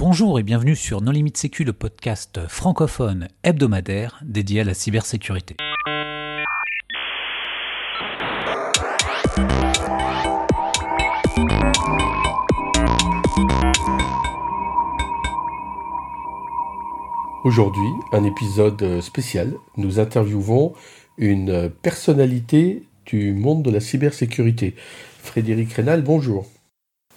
Bonjour et bienvenue sur Non Limite Sécu, le podcast francophone hebdomadaire dédié à la cybersécurité. Aujourd'hui, un épisode spécial. Nous interviewons une personnalité du monde de la cybersécurité. Frédéric Rénal, bonjour.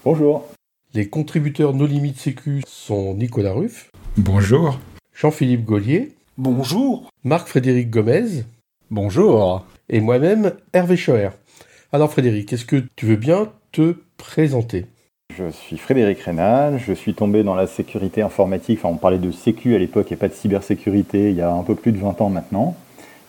Bonjour. Les contributeurs No Limite Sécu sont Nicolas Ruff. Bonjour. Jean-Philippe Gaulier. Bonjour. Marc-Frédéric Gomez. Bonjour. Et moi-même, Hervé Schoer. Alors Frédéric, est-ce que tu veux bien te présenter? Je suis Frédéric Rénal, je suis tombé dans la sécurité informatique, enfin on parlait de sécu à l'époque et pas de cybersécurité il y a un peu plus de 20 ans maintenant.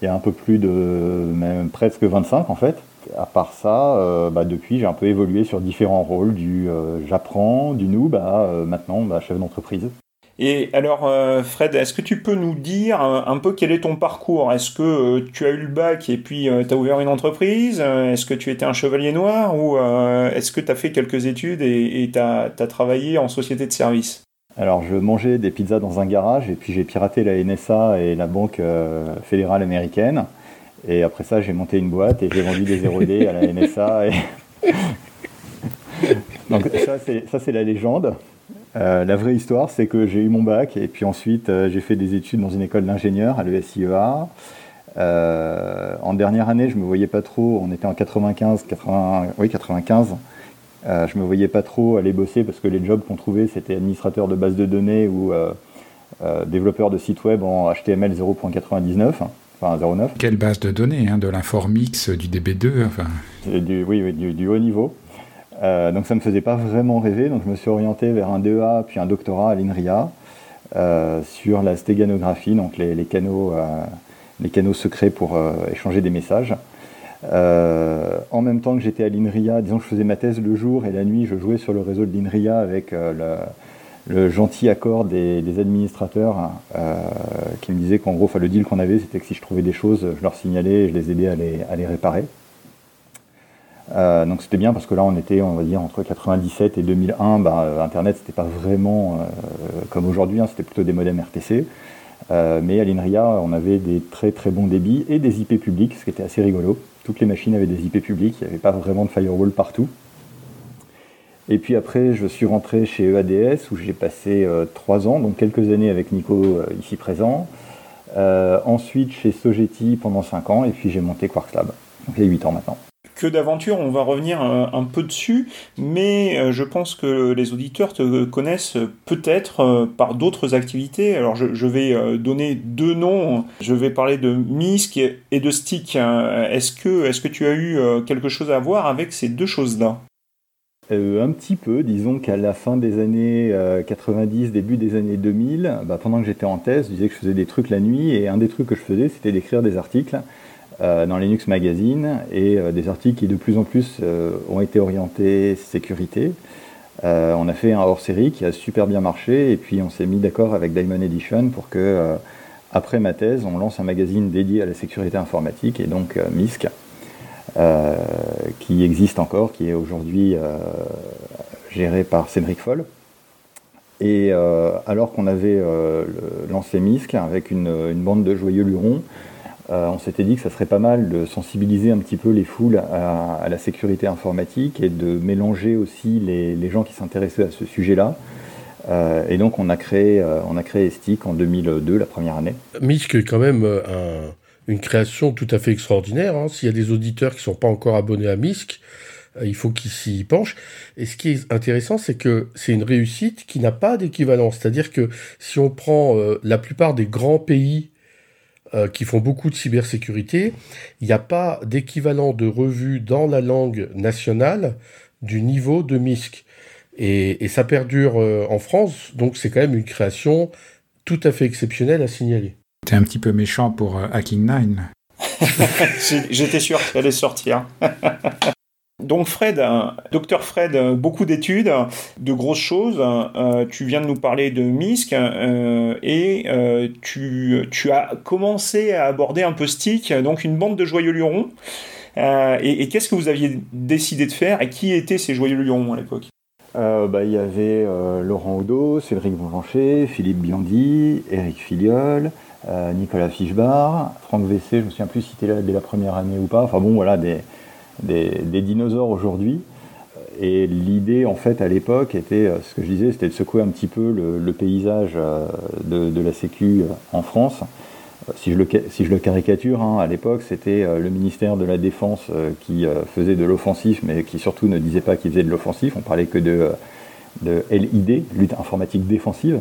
Il y a un peu plus de, même presque 25 en fait à part ça, euh, bah, depuis, j'ai un peu évolué sur différents rôles, du euh, j'apprends, du noob à euh, maintenant bah, chef d'entreprise. Et alors, Fred, est-ce que tu peux nous dire un peu quel est ton parcours? Est-ce que tu as eu le bac et puis tu as ouvert une entreprise? Est-ce que tu étais un chevalier noir Ou est-ce que tu as fait quelques études et tu as, travaillé en société de service? Alors je mangeais des pizzas dans un garage et puis j'ai piraté la NSA et la Banque fédérale américaine. Et après ça, j'ai monté une boîte et j'ai vendu des 0D à la NSA. Donc ça, c'est la légende. Euh, la vraie histoire, c'est que j'ai eu mon bac et puis ensuite, euh, j'ai fait des études dans une école d'ingénieur à l'ESIEA. Euh, en dernière année, je me voyais pas trop, on était en 95, 80, oui 95, je me voyais pas trop aller bosser parce que les jobs qu'on trouvait, c'était administrateur de base de données ou développeur de site web en HTML 0.99. Quelle base de données hein, De l'informix, du DB2 enfin... du, Oui, du, haut niveau. Euh, donc ça ne me faisait pas vraiment rêver, donc je me suis orienté vers un DEA puis un doctorat à l'INRIA euh, sur la stéganographie, donc les, canaux, euh, les canaux secrets pour échanger des messages. en même temps que j'étais à l'INRIA, disons que je faisais ma thèse le jour et la nuit, je jouais sur le réseau de l'INRIA avec le, le gentil accord des, administrateurs euh, qui me disaient qu'en gros, le deal qu'on avait, c'était que si je trouvais des choses, je leur signalais et je les aidais à les, réparer. Euh, donc c'était bien parce que là on était on va dire entre 97 et 2001 bah, internet c'était pas vraiment euh, comme aujourd'hui hein, c'était plutôt des modems RTC mais à l'INRIA on avait des très très bons débits et des IP publics ce qui était assez rigolo. Toutes les machines avaient des IP publics il n'y avait pas vraiment de firewall partout et puis après, je suis rentré chez EADS où j'ai passé euh, trois ans, donc quelques années avec Nico euh, ici présent. Euh, ensuite chez Sogeti pendant cinq ans et puis j'ai monté Quarks Lab. Donc il y a huit ans maintenant. Que d'aventure, on va revenir un, peu dessus, mais je pense que les auditeurs te connaissent peut-être par d'autres activités. Alors je, vais donner deux noms. Je vais parler de MISC et de Stick. Est-ce que, est -ce que tu as eu quelque chose à voir avec ces deux choses-là? Euh, un petit peu, disons qu'à la fin des années 90, euh, début des années 2000, bah, pendant que j'étais en thèse, je disais que je faisais des trucs la nuit et un des trucs que je faisais, c'était d'écrire des articles euh, dans Linux Magazine et des articles qui de plus en plus ont été orientés sécurité. on a fait un hors-série qui a super bien marché et puis on s'est mis d'accord avec Diamond Edition pour que, après ma thèse, on lance un magazine dédié à la sécurité informatique et donc MISC. Euh, qui existe encore, qui est aujourd'hui euh, géré par Cédric Foll. Et euh, alors qu'on avait lancé MISC avec une, bande de joyeux lurons, on s'était dit que ça serait pas mal de sensibiliser un petit peu les foules à, la sécurité informatique et de mélanger aussi les, gens qui s'intéressaient à ce sujet-là. et donc on a créé, on a créé Estic en 2002, la première année. MISC est quand même un, une création tout à fait extraordinaire. Hein. S'il y a des auditeurs qui ne sont pas encore abonnés à MISC, euh, il faut qu'ils s'y penchent. Et ce qui est intéressant, c'est que c'est une réussite qui n'a pas d'équivalent. C'est-à-dire que si on prend euh, la plupart des grands pays euh, qui font beaucoup de cybersécurité, il n'y a pas d'équivalent de revue dans la langue nationale du niveau de MISC. Et, et ça perdure en France, donc c'est quand même une création tout à fait exceptionnelle à signaler. T'es un petit peu méchant pour euh, Hacking Nine. J'étais sûr qu'elle allait sortir. Donc Fred, euh, docteur Fred, euh, beaucoup d'études, de grosses choses. tu viens de nous parler de MISC et tu, tu, as commencé à aborder un peu Stick, donc une bande de joyeux lurons. et, et qu'est-ce que vous aviez décidé de faire et qui étaient ces joyeux lurons à l'époque? Bah, il y avait Laurent Odo, Cédric Bonjancher, Philippe Biondi, Eric Filiol, Nicolas Fischbar, Franck Vessé, je me souviens plus si c'était là dès la première année ou pas. Enfin bon, voilà, des, dinosaures aujourd'hui. Et l'idée, en fait, à l'époque, était, ce que je disais, c'était de secouer un petit peu le, paysage de, la Sécu en France si je le, caricature, hein, à l'époque, c'était euh, le ministère de la Défense euh, qui euh, faisait de l'offensif, mais qui surtout ne disait pas qu'il faisait de l'offensif. On parlait que de, LID, lutte informatique défensive.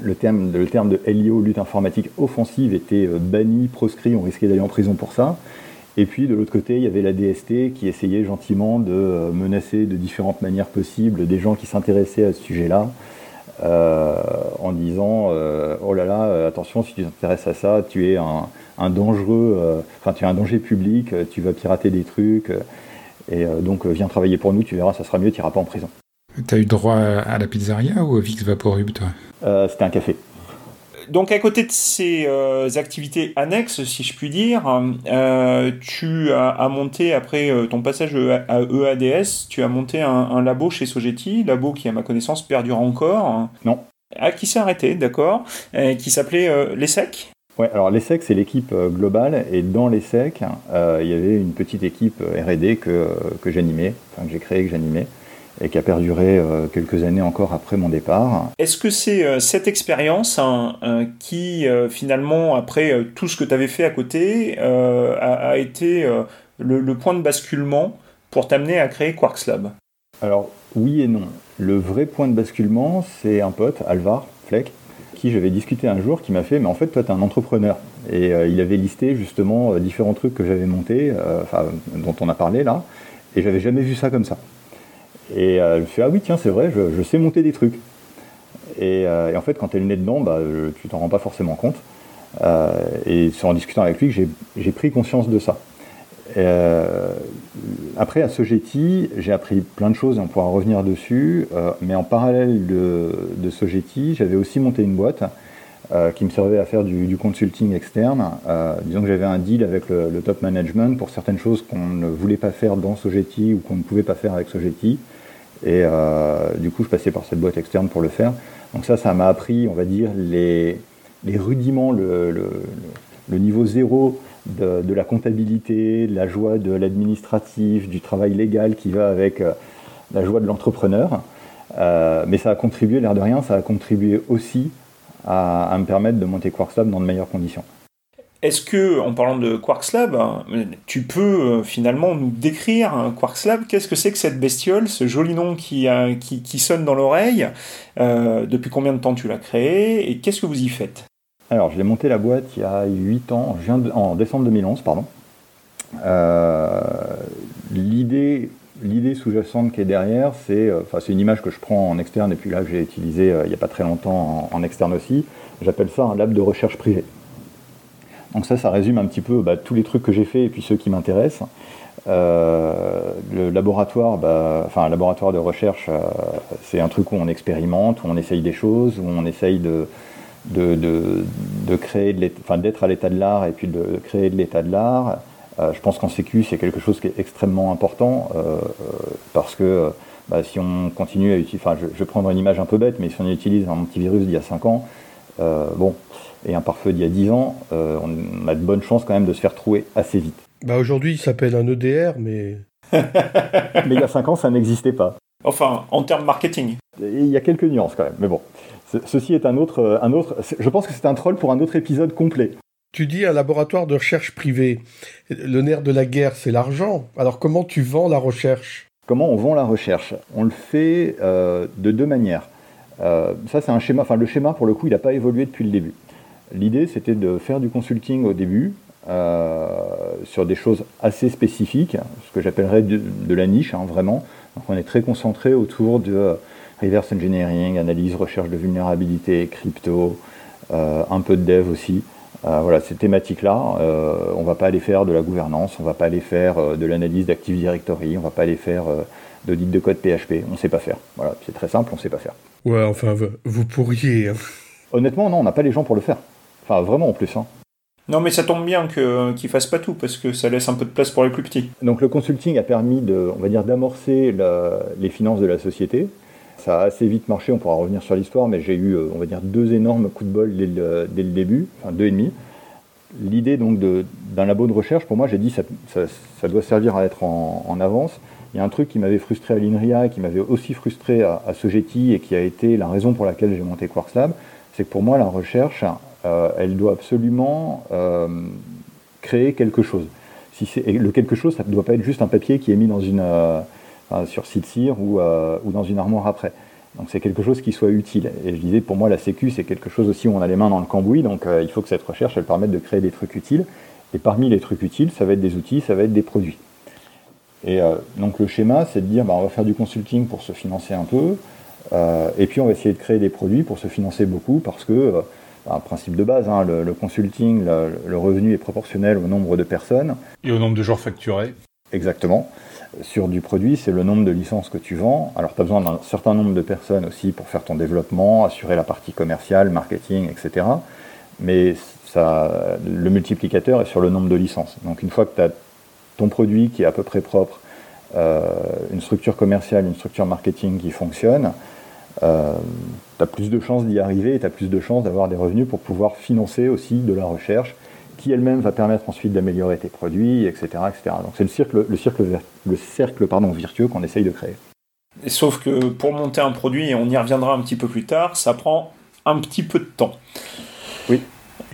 Le terme de LIO, lutte informatique offensive, était banni, proscrit, on risquait d'aller en prison pour ça. Et puis de l'autre côté, il y avait la DST qui essayait gentiment de menacer de différentes manières possibles des gens qui s'intéressaient à ce sujet-là. Euh, en disant euh, oh là là, euh, attention, si tu t'intéresses à ça, tu es un, dangereux, enfin tu es un danger public, tu vas pirater des trucs, et donc viens travailler pour nous, tu verras, ça sera mieux, tu n'iras pas en prison. T'as eu droit à la pizzeria ou au Vix Vaporub, toi? C'était un café donc à côté de ces euh, activités annexes, si je puis dire, euh, tu as, monté, après euh, ton passage à EADS, tu as monté un, labo chez Sogeti, labo qui à ma connaissance perdure encore. Non. Ah, qui s'est arrêté, d'accord, qui s'appelait l'ESSEC Ouais, alors l'ESSEC c'est l'équipe globale et dans l'ESSEC il y avait une petite équipe R&D que, que j'animais, enfin que j'ai créée, que j'animais et qui a perduré euh, quelques années encore après mon départ. Est-ce que c'est euh, cette expérience hein, euh, qui, finalement, après tout ce que tu avais fait à côté, a, été le, point de basculement pour t'amener à créer Quarks Lab? Alors, oui et non. Le vrai point de basculement, c'est un pote, Alvar Fleck, qui j'avais discuté un jour, qui m'a fait, mais en fait, toi, tu es un entrepreneur. Et il avait listé justement différents trucs que j'avais montés, dont on a parlé là, et j'avais jamais vu ça comme ça. Et euh, je me dit, ah oui, tiens, c'est vrai, je, sais monter des trucs. Euh, et, en fait, quand tu es le nez dedans, bah, tu t'en rends pas forcément compte. Euh, et c'est en discutant avec lui que j'ai pris conscience de ça. après, à Sogeti, j'ai appris plein de choses, on pourra revenir dessus. mais en parallèle de, de Sogeti, j'avais aussi monté une boîte qui me servait à faire du, consulting externe. disons que j'avais un deal avec le, le, top management pour certaines choses qu'on ne voulait pas faire dans Sogeti ou qu'on ne pouvait pas faire avec Sogeti. Et euh, du coup, je passais par cette boîte externe pour le faire. Donc ça, ça m'a appris, on va dire, les, rudiments, le, niveau zéro de, de, la comptabilité, la joie de l'administratif, du travail légal qui va avec euh, la joie de l'entrepreneur. Euh, mais ça a contribué, l'air de rien, ça a contribué aussi à, à me permettre de monter Quarkslab dans de meilleures conditions. Est-ce que, en parlant de Quarks Lab, tu peux euh, finalement nous décrire Quarks Lab Qu'est-ce que c'est que cette bestiole, ce joli nom qui, sonne dans l'oreille euh, Depuis combien de temps tu l'as créé et qu'est-ce que vous y faites? Alors, je l'ai monté la boîte il y a 8 ans, en décembre 2011, pardon. Euh, l'idée, sous-jacente qui est derrière, c'est, enfin, une image que je prends en externe et puis là que j'ai utilisée il n'y a pas très longtemps en externe aussi. J'appelle ça un lab de recherche privée. Donc ça, ça résume un petit peu bah, tous les trucs que j'ai fait et puis ceux qui m'intéressent. Euh, le laboratoire, bah, enfin un laboratoire de recherche, euh, c'est un truc où on expérimente, où on essaye des choses, où on essaye de, créer, d'être à l'état de l'art et puis de créer de l'état de l'art. Euh, je pense qu'en sécu, c'est quelque chose qui est extrêmement important parce que bah, si on continue à utiliser, enfin je, je, vais prendre une image un peu bête, mais si on utilise un antivirus d'il y a 5 ans, bon, et un pare-feu d'il y a 10 ans, euh, on a de bonnes chances quand même de se faire trouer assez vite. Bah aujourd'hui, il s'appelle un EDR, mais. mais il y a 5 ans, ça n'existait pas. Enfin, en termes marketing. Il y a quelques nuances quand même, mais bon. Ceci est un autre, euh, un autre. Je pense que c'est un troll pour un autre épisode complet. Tu dis un laboratoire de recherche privé. Le nerf de la guerre, c'est l'argent. Alors comment tu vends la recherche? Comment on vend la recherche? On le fait euh, de deux manières. ça, c'est un schéma. Enfin, le schéma, pour le coup, il n'a pas évolué depuis le début. L'idée, c'était de faire du consulting au début euh, sur des choses assez spécifiques, ce que j'appellerais de, la niche, hein, vraiment. Donc, on est très concentré autour de euh, reverse engineering, analyse, recherche de vulnérabilité, crypto, euh, un peu de dev aussi. voilà, ces thématiques-là, on ne va pas aller faire de la gouvernance, on ne va pas aller faire de l'analyse d'Active Directory, on ne va pas aller faire d'audit de code PHP, on ne sait pas faire. Voilà, c'est très simple, on ne sait pas faire. Ouais, enfin, vous pourriez. Hein. Honnêtement, non, on n'a pas les gens pour le faire. Enfin, vraiment en plus. Hein. Non, mais ça tombe bien qu'ils fassent pas tout, parce que ça laisse un peu de place pour les plus petits. Donc le consulting a permis de, on va dire, d'amorcer les finances de la société. Ça a assez vite marché, on pourra revenir sur l'histoire, mais j'ai eu, euh, on va dire, deux énormes coups de bol dès le, dès le début, enfin deux et demi. L'idée donc d'un labo de recherche, pour moi, j'ai dit ça, ça, ça, doit servir à être en, en, avance. Il y a un truc qui m'avait frustré à l'INRIA, qui m'avait aussi frustré à, à Sogeti et qui a été la raison pour laquelle j'ai monté Quarks Lab, c'est que pour moi, la recherche, elle doit absolument euh, créer quelque chose. Si le quelque chose, ça ne doit pas être juste un papier qui est mis dans une, euh, sur ou, ou dans une armoire après. Donc c'est quelque chose qui soit utile. Et je disais, pour moi, la Sécu, c'est quelque chose aussi où on a les mains dans le cambouis, donc il faut que cette recherche, elle permette de créer des trucs utiles. Et parmi les trucs utiles, ça va être des outils, ça va être des produits. Et donc le schéma, c'est de dire, bah, on va faire du consulting pour se financer un peu, et puis on va essayer de créer des produits pour se financer beaucoup, parce que un principe de base, hein, le, consulting, le, revenu est proportionnel au nombre de personnes. Et au nombre de jours facturés. Exactement. Sur du produit, c'est le nombre de licences que tu vends. Alors, tu as besoin d'un certain nombre de personnes aussi pour faire ton développement, assurer la partie commerciale, marketing, etc. Mais ça, le multiplicateur est sur le nombre de licences. Donc, une fois que tu as ton produit qui est à peu près propre, euh, une structure commerciale, une structure marketing qui fonctionne, euh, tu as plus de chances d'y arriver et tu as plus de chances d'avoir des revenus pour pouvoir financer aussi de la recherche qui elle-même va permettre ensuite d'améliorer tes produits, etc. etc. Donc c'est le cercle, le cercle, le cercle pardon, virtueux qu'on essaye de créer. Et sauf que pour monter un produit, et on y reviendra un petit peu plus tard, ça prend un petit peu de temps. Oui.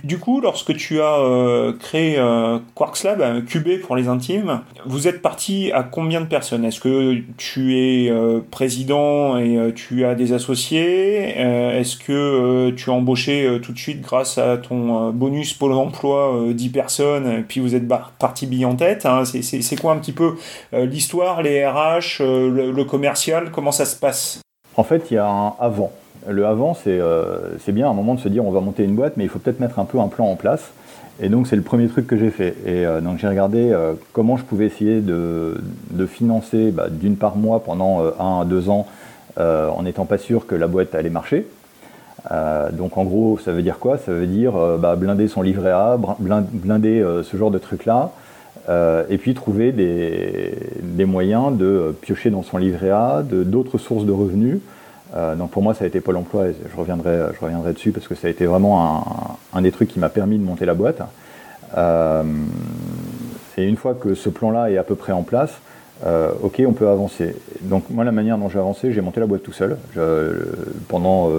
Du coup, lorsque tu as euh, créé euh, Quarks Lab, euh, QB pour les intimes, vous êtes parti à combien de personnes? Est-ce que tu es président et tu as des associés? Est-ce que tu as embauché tout de suite grâce à ton bonus Pôle emploi 10 personnes et puis vous êtes parti bille en tête hein? C'est quoi un petit peu l'histoire, les RH, le, le commercial? Comment ça se passe? En fait, il y a un avant le avant, euh, c'est bien à un moment de se dire on va monter une boîte, mais il faut peut-être mettre un peu un plan en place. Et donc c'est le premier truc que j'ai fait. Et euh, donc j'ai regardé euh, comment je pouvais essayer de, financer bah, d'une part moi pendant un à deux ans en n'étant pas sûr que la boîte allait marcher. donc en gros, ça veut dire quoi? Ça veut dire bah, blinder son livret A, blinder ce genre de trucs-là, et puis trouver des, des, moyens de piocher dans son livret A d'autres sources de revenus euh, donc pour moi, ça a été Pôle emploi et je reviendrai, je reviendrai dessus parce que ça a été vraiment un, des trucs qui m'a permis de monter la boîte. Euh, et une fois que ce plan-là est à peu près en place, euh, ok, on peut avancer. Donc moi, la manière dont j'ai avancé, j'ai monté la boîte tout seul. pendant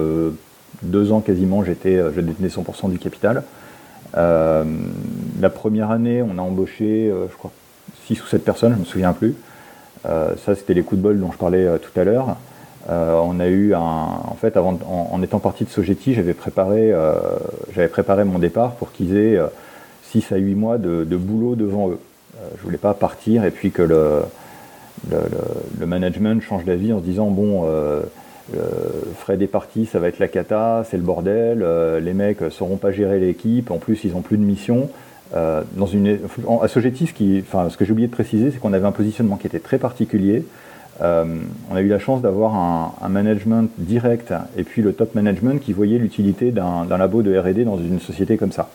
deux ans quasiment, j'étais, je détenais 100% du capital. la première année, on a embauché, je crois, 6 ou 7 personnes, je ne me souviens plus. ça, c'était les coups de bol dont je parlais tout à l'heure. Euh, on a eu un, en fait, avant, en, étant parti de Sogeti, j'avais préparé, euh, j'avais préparé mon départ pour qu'ils aient 6 euh, à 8 mois de, boulot devant eux. je voulais pas partir et puis que le, management change d'avis en se disant bon, Fred est parti, ça va être la cata, c'est le bordel, les mecs sauront pas gérer l'équipe, en plus ils ont plus de mission. dans une, à Sogeti, ce, ce que j'ai oublié de préciser, c'est qu'on avait un positionnement qui était très particulier. Euh, on a eu la chance d'avoir un, management direct et puis le top management qui voyait l'utilité d'un labo de RD dans une société comme ça.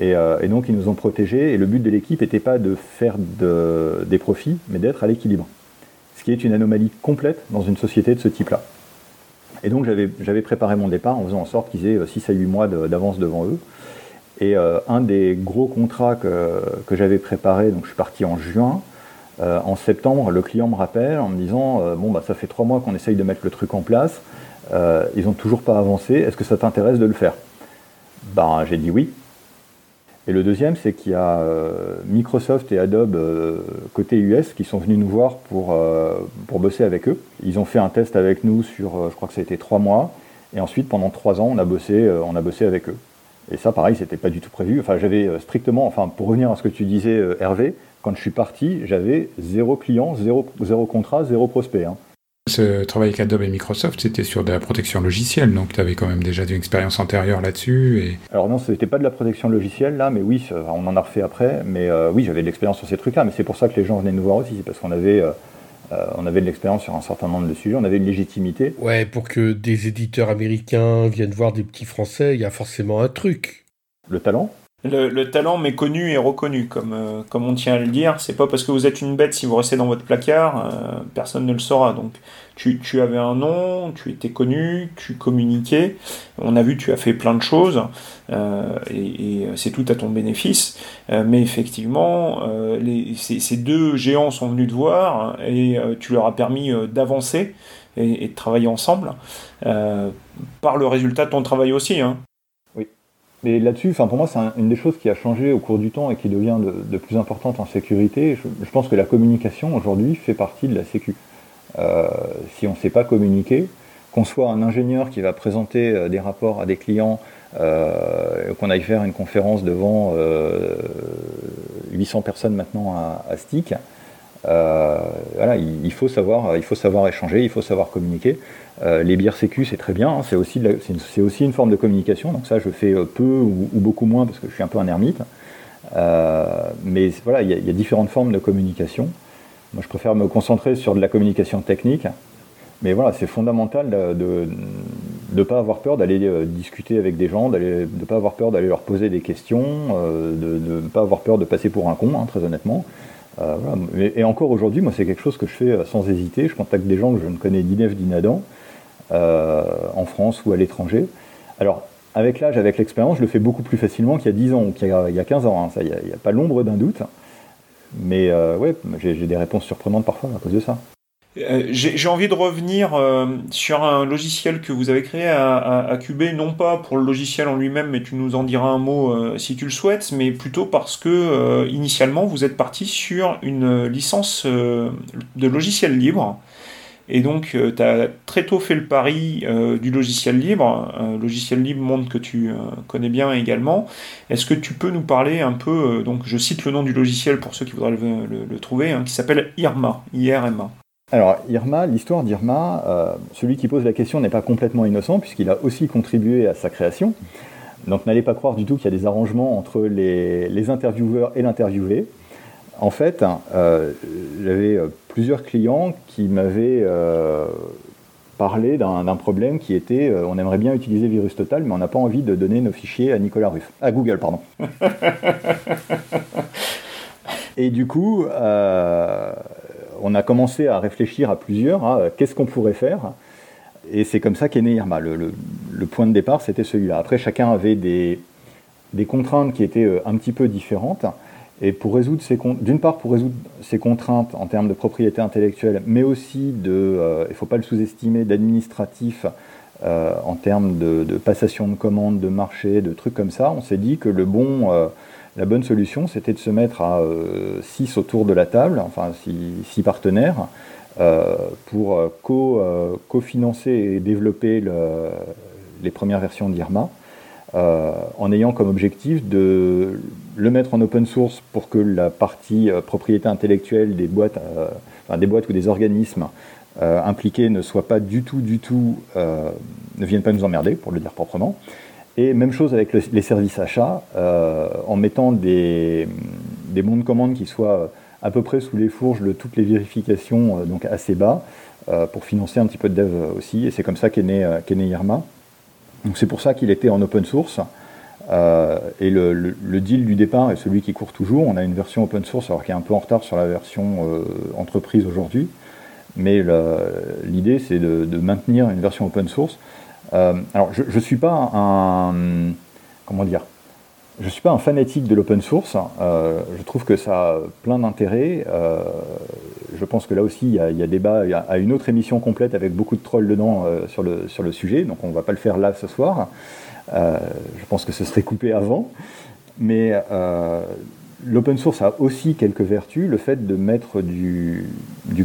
Euh, et, donc ils nous ont protégés et le but de l'équipe n'était pas de faire des profits, mais d'être à l'équilibre. Ce qui est une anomalie complète dans une société de ce type-là. Et donc j'avais préparé mon départ en faisant en sorte qu'ils aient 6 à 8 mois d'avance devant eux. Et euh, un des gros contrats que, que j'avais préparé, donc je suis parti en juin, euh, en septembre, le client me rappelle en me disant euh, Bon, bah, ça fait trois mois qu'on essaye de mettre le truc en place, euh, ils n'ont toujours pas avancé, est-ce que ça t'intéresse de le faire? Ben, J'ai dit oui. Et le deuxième, c'est qu'il y a Microsoft et Adobe côté US qui sont venus nous voir pour, bosser avec eux. Ils ont fait un test avec nous sur, je crois que ça a été trois mois, et ensuite pendant trois ans, on a bossé, on a bossé avec eux. Et ça, pareil, c'était pas du tout prévu. Enfin, j'avais strictement, enfin, pour revenir à ce que tu disais, Hervé, quand je suis parti, j'avais zéro client, zéro, zéro contrat, zéro prospect. Hein. Ce travail avec Adobe et Microsoft, c'était sur de la protection logicielle, donc tu avais quand même déjà une expérience antérieure là-dessus. Et... Alors non, ce n'était pas de la protection logicielle là, mais oui, on en a refait après. Mais euh, oui, j'avais de l'expérience sur ces trucs-là, mais c'est pour ça que les gens venaient nous voir aussi, c'est parce qu'on avait, euh, euh, on avait de l'expérience sur un certain nombre de sujets, on avait une légitimité. Ouais, pour que des éditeurs américains viennent voir des petits Français, il y a forcément un truc. Le talent Le, talent méconnu et reconnu, comme, euh, comme on tient à le dire. C'est pas parce que vous êtes une bête, si vous restez dans votre placard, euh, personne ne le saura. Donc, tu, tu, avais un nom, tu étais connu, tu communiquais. On a vu, tu as fait plein de choses, euh, et, c'est tout à ton bénéfice. mais effectivement, les, ces, ces, deux géants sont venus te voir, et tu leur as permis d'avancer et, et, de travailler ensemble, par le résultat de ton travail aussi. Hein. Mais là-dessus, pour moi, c'est une des choses qui a changé au cours du temps et qui devient de, plus importante en sécurité. Je, pense que la communication aujourd'hui fait partie de la sécu. Euh, si on ne sait pas communiquer, qu'on soit un ingénieur qui va présenter euh, des rapports à des clients, euh, qu'on aille faire une conférence devant 800 personnes maintenant à, STIC, voilà, il, faut savoir, il faut savoir échanger, il faut savoir communiquer. Euh, les bières sécu, c'est très bien, hein. c'est aussi, une, forme de communication, donc ça je fais euh, peu ou, beaucoup moins parce que je suis un peu un ermite. Euh, mais voilà, il y, a différentes formes de communication. Moi je préfère me concentrer sur de la communication technique, mais voilà, c'est fondamental de ne pas avoir peur d'aller discuter avec des gens, de ne pas avoir peur d'aller leur poser des questions, de ne pas avoir peur de passer pour un con, hein, très honnêtement. et, encore aujourd'hui, moi c'est quelque chose que je fais sans hésiter. Je contacte des gens que je ne connais ni. Euh, en France ou à l'étranger. Alors, avec l'âge, avec l'expérience, je le fais beaucoup plus facilement qu'il y a 10 ans ou qu'il y, a 15 ans. Hein. Il n'y a, pas l'ombre d'un doute. Mais euh, j'ai des réponses surprenantes parfois à cause de ça. Euh, j'ai envie de revenir sur un logiciel que vous avez créé à, à, non pas pour le logiciel en lui-même, mais tu nous en diras un mot si tu le souhaites, mais plutôt parce que initialement vous êtes parti sur une licence de logiciel libre et donc, euh, tu as très tôt fait le pari euh, du logiciel libre. Un logiciel libre, monde que tu euh, connais bien également. Est-ce que tu peux nous parler un peu, donc je cite le nom du logiciel pour ceux qui voudraient le, trouver, hein, qui s'appelle IRMA, IRMA. Alors, IRMA, l'histoire d'IRMA, celui qui pose la question n'est pas complètement innocent, puisqu'il a aussi contribué à sa création. Donc, n'allez pas croire du tout qu'il y a des arrangements entre les, les intervieweurs et l'interviewé. En fait, j'avais plusieurs clients qui m'avaient euh, parlé d'un problème qui était euh, on aimerait bien utiliser Virus Total, mais on n'a pas envie de donner nos fichiers à Nicolas Ruff, à Google, pardon. Et du coup, euh, on a commencé à réfléchir à plusieurs, hein, qu'est-ce qu'on pourrait faire Et c'est comme ça qu'est né Irma. Le, point de départ, c'était celui-là. Après, chacun avait des, des contraintes qui étaient un petit peu différentes. Et pour résoudre ces d'une part pour résoudre ces contraintes en termes de propriété intellectuelle, mais aussi de, euh, il ne faut pas le sous-estimer, d'administratif euh, en termes de, passation de commandes, de marché, de trucs comme ça, on s'est dit que le bon, euh, la bonne solution, c'était de se mettre à 6 autour de la table, enfin 6 partenaires, pour co-financer et développer le, les premières versions d'IRMA. Euh, en ayant comme objectif de le mettre en open source pour que la partie euh, propriété intellectuelle des boîtes, euh, enfin, des boîtes ou des organismes impliqués ne soit pas du tout, du tout, ne viennent pas nous emmerder, pour le dire proprement. Et même chose avec les services achats, en mettant des, des, bons de commande qui soient à peu près sous les fourches de toutes les vérifications, donc assez bas, pour financer un petit peu de dev aussi. Et c'est comme ça qu'est né, né Irma. Donc c'est pour ça qu'il était en open source. Euh, et le, deal du départ est celui qui court toujours. On a une version open source, alors qui est un peu en retard sur la version euh, entreprise aujourd'hui. Mais l'idée, c'est de, maintenir une version open source. Euh, alors, je ne suis pas un. Comment dire je suis pas un fanatique de l'open source. je trouve que ça a plein d'intérêts. je pense que là aussi, il y a, débat. Il y a une autre émission complète avec beaucoup de trolls dedans sur, le, sur le sujet. Donc, on ne va pas le faire là ce soir. Euh, je pense que ce serait coupé avant. Mais euh, l'open source a aussi quelques vertus. Le fait de mettre du,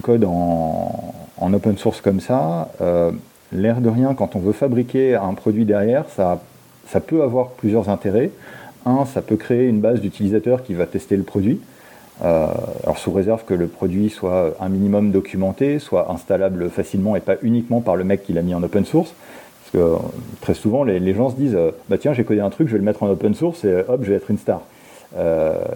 code en, open source comme ça, euh, l'air de rien, quand on veut fabriquer un produit derrière, ça, ça peut avoir plusieurs intérêts. Un, ça peut créer une base d'utilisateurs qui va tester le produit. alors sous réserve que le produit soit un minimum documenté, soit installable facilement et pas uniquement par le mec qui l'a mis en open source que euh, très souvent, les, gens se disent euh, bah tiens, j'ai codé un truc, je vais le mettre en open source et euh, hop, je vais être une star.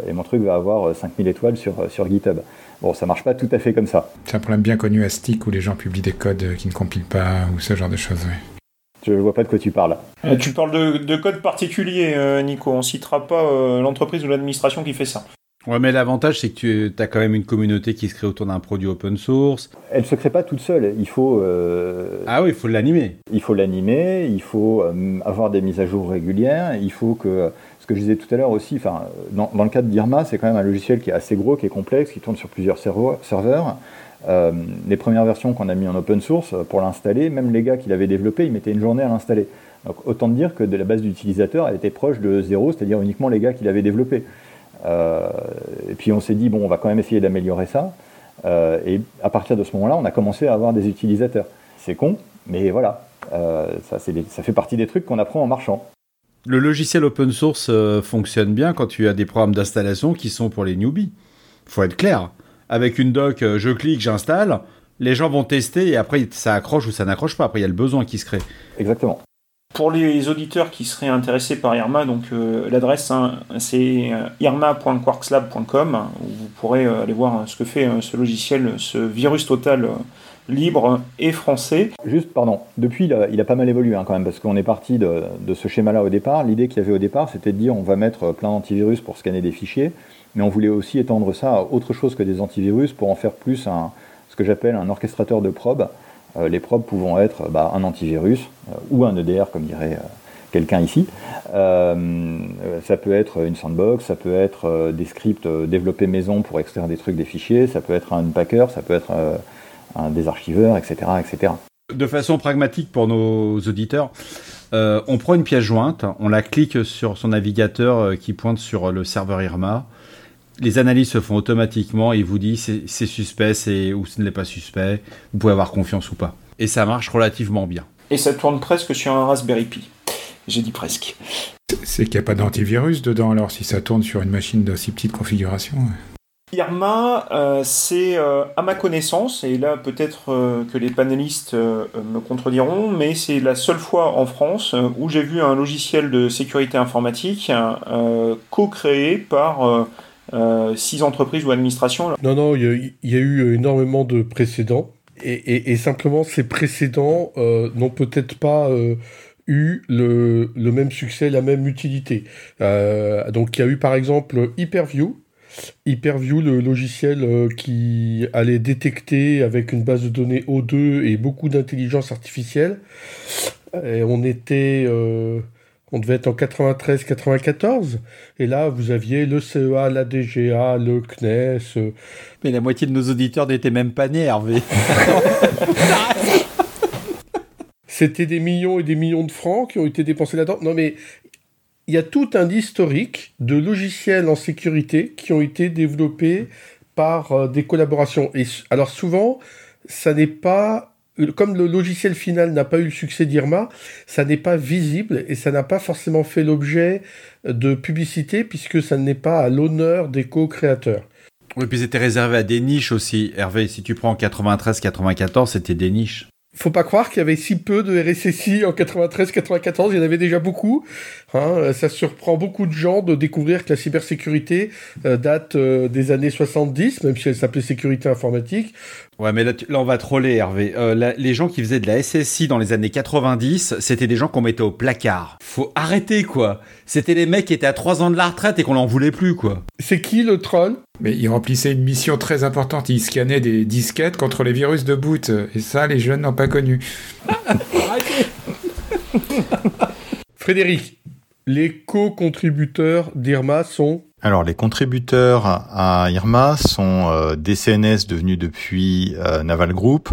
et mon truc va avoir 5000 étoiles sur, sur GitHub. Bon, ça marche pas tout à fait comme ça. C'est un problème bien connu à Stick où les gens publient des codes qui ne compilent pas ou ce genre de choses. Je ne vois pas de quoi tu parles. tu parles de, code particulier, Nico. On citera pas l'entreprise ou l'administration qui fait ça. Ouais, mais l'avantage, c'est que tu as quand même une communauté qui se crée autour d'un produit open source. Elle ne se crée pas toute seule. Il faut. Ah oui, il faut l'animer. Il faut l'animer, il faut avoir des mises à jour régulières, il faut que ce que je disais tout à l'heure aussi, enfin, dans, le cas d'Irma, c'est quand même un logiciel qui est assez gros, qui est complexe, qui tourne sur plusieurs serveurs. Euh, les premières versions qu'on a mis en open source, euh, pour l'installer, même les gars qui l'avaient développé, ils mettaient une journée à l'installer. Donc autant dire que de la base d'utilisateurs, elle était proche de zéro, c'est-à-dire uniquement les gars qui l'avaient développé. Euh, et puis on s'est dit, bon, on va quand même essayer d'améliorer ça. et à partir de ce moment-là, on a commencé à avoir des utilisateurs. C'est con, mais voilà, ça, ça fait partie des trucs qu'on apprend en marchant. Le logiciel open source euh, fonctionne bien quand tu as des programmes d'installation qui sont pour les newbies. Faut être clair. Avec une doc, euh, je clique, j'installe. Les gens vont tester et après ça accroche ou ça n'accroche pas. Après il y a le besoin qui se crée. Exactement. Pour les auditeurs qui seraient intéressés par Irma, donc euh, l'adresse hein, c'est irma.quarkslab.com où vous pourrez aller voir ce que fait ce logiciel, ce virus total libre et français. Juste, pardon, depuis, il a, pas mal évolué hein, quand même, parce qu'on est parti de, ce schéma-là au départ. L'idée qu'il y avait au départ, c'était de dire on va mettre plein d'antivirus pour scanner des fichiers, mais on voulait aussi étendre ça à autre chose que des antivirus pour en faire plus un, ce que j'appelle un orchestrateur de probes. Euh, les probes pouvant être bah, un antivirus euh, ou un EDR, comme dirait euh, quelqu'un ici. ça peut être une sandbox, ça peut être des scripts développés maison pour extraire des trucs des fichiers, ça peut être un unpacker, ça peut être des archiveurs, etc., etc. De façon pragmatique pour nos auditeurs, euh, on prend une pièce jointe, on la clique sur son navigateur euh, qui pointe sur le serveur Irma. Les analyses se font automatiquement et il vous dit c'est suspect ou ce n'est pas suspect. Vous pouvez avoir confiance ou pas. Et ça marche relativement bien. Et ça tourne presque sur un Raspberry Pi. J'ai dit presque. C'est qu'il n'y a pas d'antivirus dedans alors si ça tourne sur une machine d'aussi petite configuration. Irma, euh, c'est euh, à ma connaissance, et là peut-être euh, que les panélistes me contrediront, mais c'est la seule fois en France où j'ai vu un logiciel de sécurité informatique co-créé par six entreprises ou administrations. Non, non, il y, a eu énormément de précédents, et, simplement ces précédents n'ont peut-être pas eu le, le, même succès, la même utilité. donc il y a eu par exemple Hyperview, Hyperview, le logiciel euh, qui allait détecter avec une base de données O2 et beaucoup d'intelligence artificielle. Et on était, euh, on devait être en 93-94. Et là, vous aviez le CEA, la DGA, le CNES. Euh. Mais la moitié de nos auditeurs n'étaient même pas nés, Hervé. C'était des millions et des millions de francs qui ont été dépensés là-dedans. Non, mais il y a tout un historique de logiciels en sécurité qui ont été développés par euh, des collaborations. Et alors souvent, ça n'est pas comme le logiciel final n'a pas eu le succès d'Irma, ça n'est pas visible et ça n'a pas forcément fait l'objet de publicité puisque ça n'est pas à l'honneur des co-créateurs. Oui, puis c'était réservé à des niches aussi. Hervé, si tu prends 93-94, c'était des niches faut pas croire qu'il y avait si peu de RSSI en 93-94, il y en avait déjà beaucoup. Hein. ça surprend beaucoup de gens de découvrir que la cybersécurité euh, date euh, des années 70, même si elle s'appelait sécurité informatique. Ouais, mais là, on va troller, Hervé. Euh, les gens qui faisaient de la SSI dans les années 90, c'était des gens qu'on mettait au placard. Faut arrêter, quoi. C'était les mecs qui étaient à 3 ans de la retraite et qu'on n'en voulait plus, quoi. C'est qui le troll? Mais il remplissait une mission très importante. Il scannait des disquettes contre les virus de boot. Et ça, les jeunes n'ont pas connu. Frédéric, les co-contributeurs d'Irma sont alors les contributeurs à Irma sont euh, DCNS devenus depuis euh, Naval Group,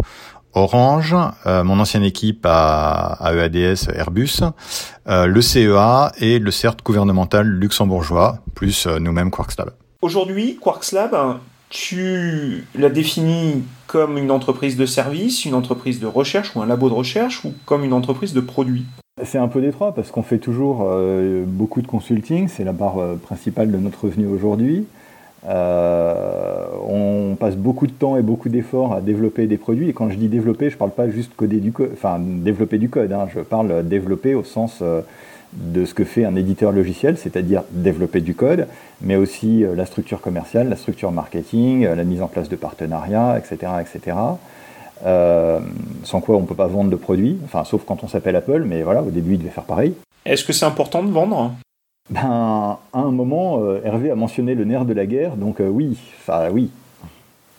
Orange, euh, mon ancienne équipe à, EADS Airbus, le CEA et le CERT gouvernemental luxembourgeois, plus nous-mêmes QuarksLab. Aujourd'hui, QuarksLab, tu l'as défini comme une entreprise de service, une entreprise de recherche ou un labo de recherche ou comme une entreprise de produit c'est un peu détroit parce qu'on fait toujours euh, beaucoup de consulting, c'est la barre euh, principale de notre revenu aujourd'hui. Euh, on passe beaucoup de temps et beaucoup d'efforts à développer des produits. Et quand je dis développer, je ne parle pas juste coder du code, enfin développer du code. Hein. je parle développer au sens de ce que fait un éditeur logiciel, c'est-à-dire développer du code, mais aussi la structure commerciale, la structure marketing, la mise en place de partenariats, etc., etc. sans quoi on ne peut pas vendre de produits, enfin sauf quand on s'appelle Apple, mais voilà, au début il devait faire pareil. Est-ce que c'est important de vendre? Ben, à un moment, Hervé a mentionné le nerf de la guerre, donc oui, enfin oui,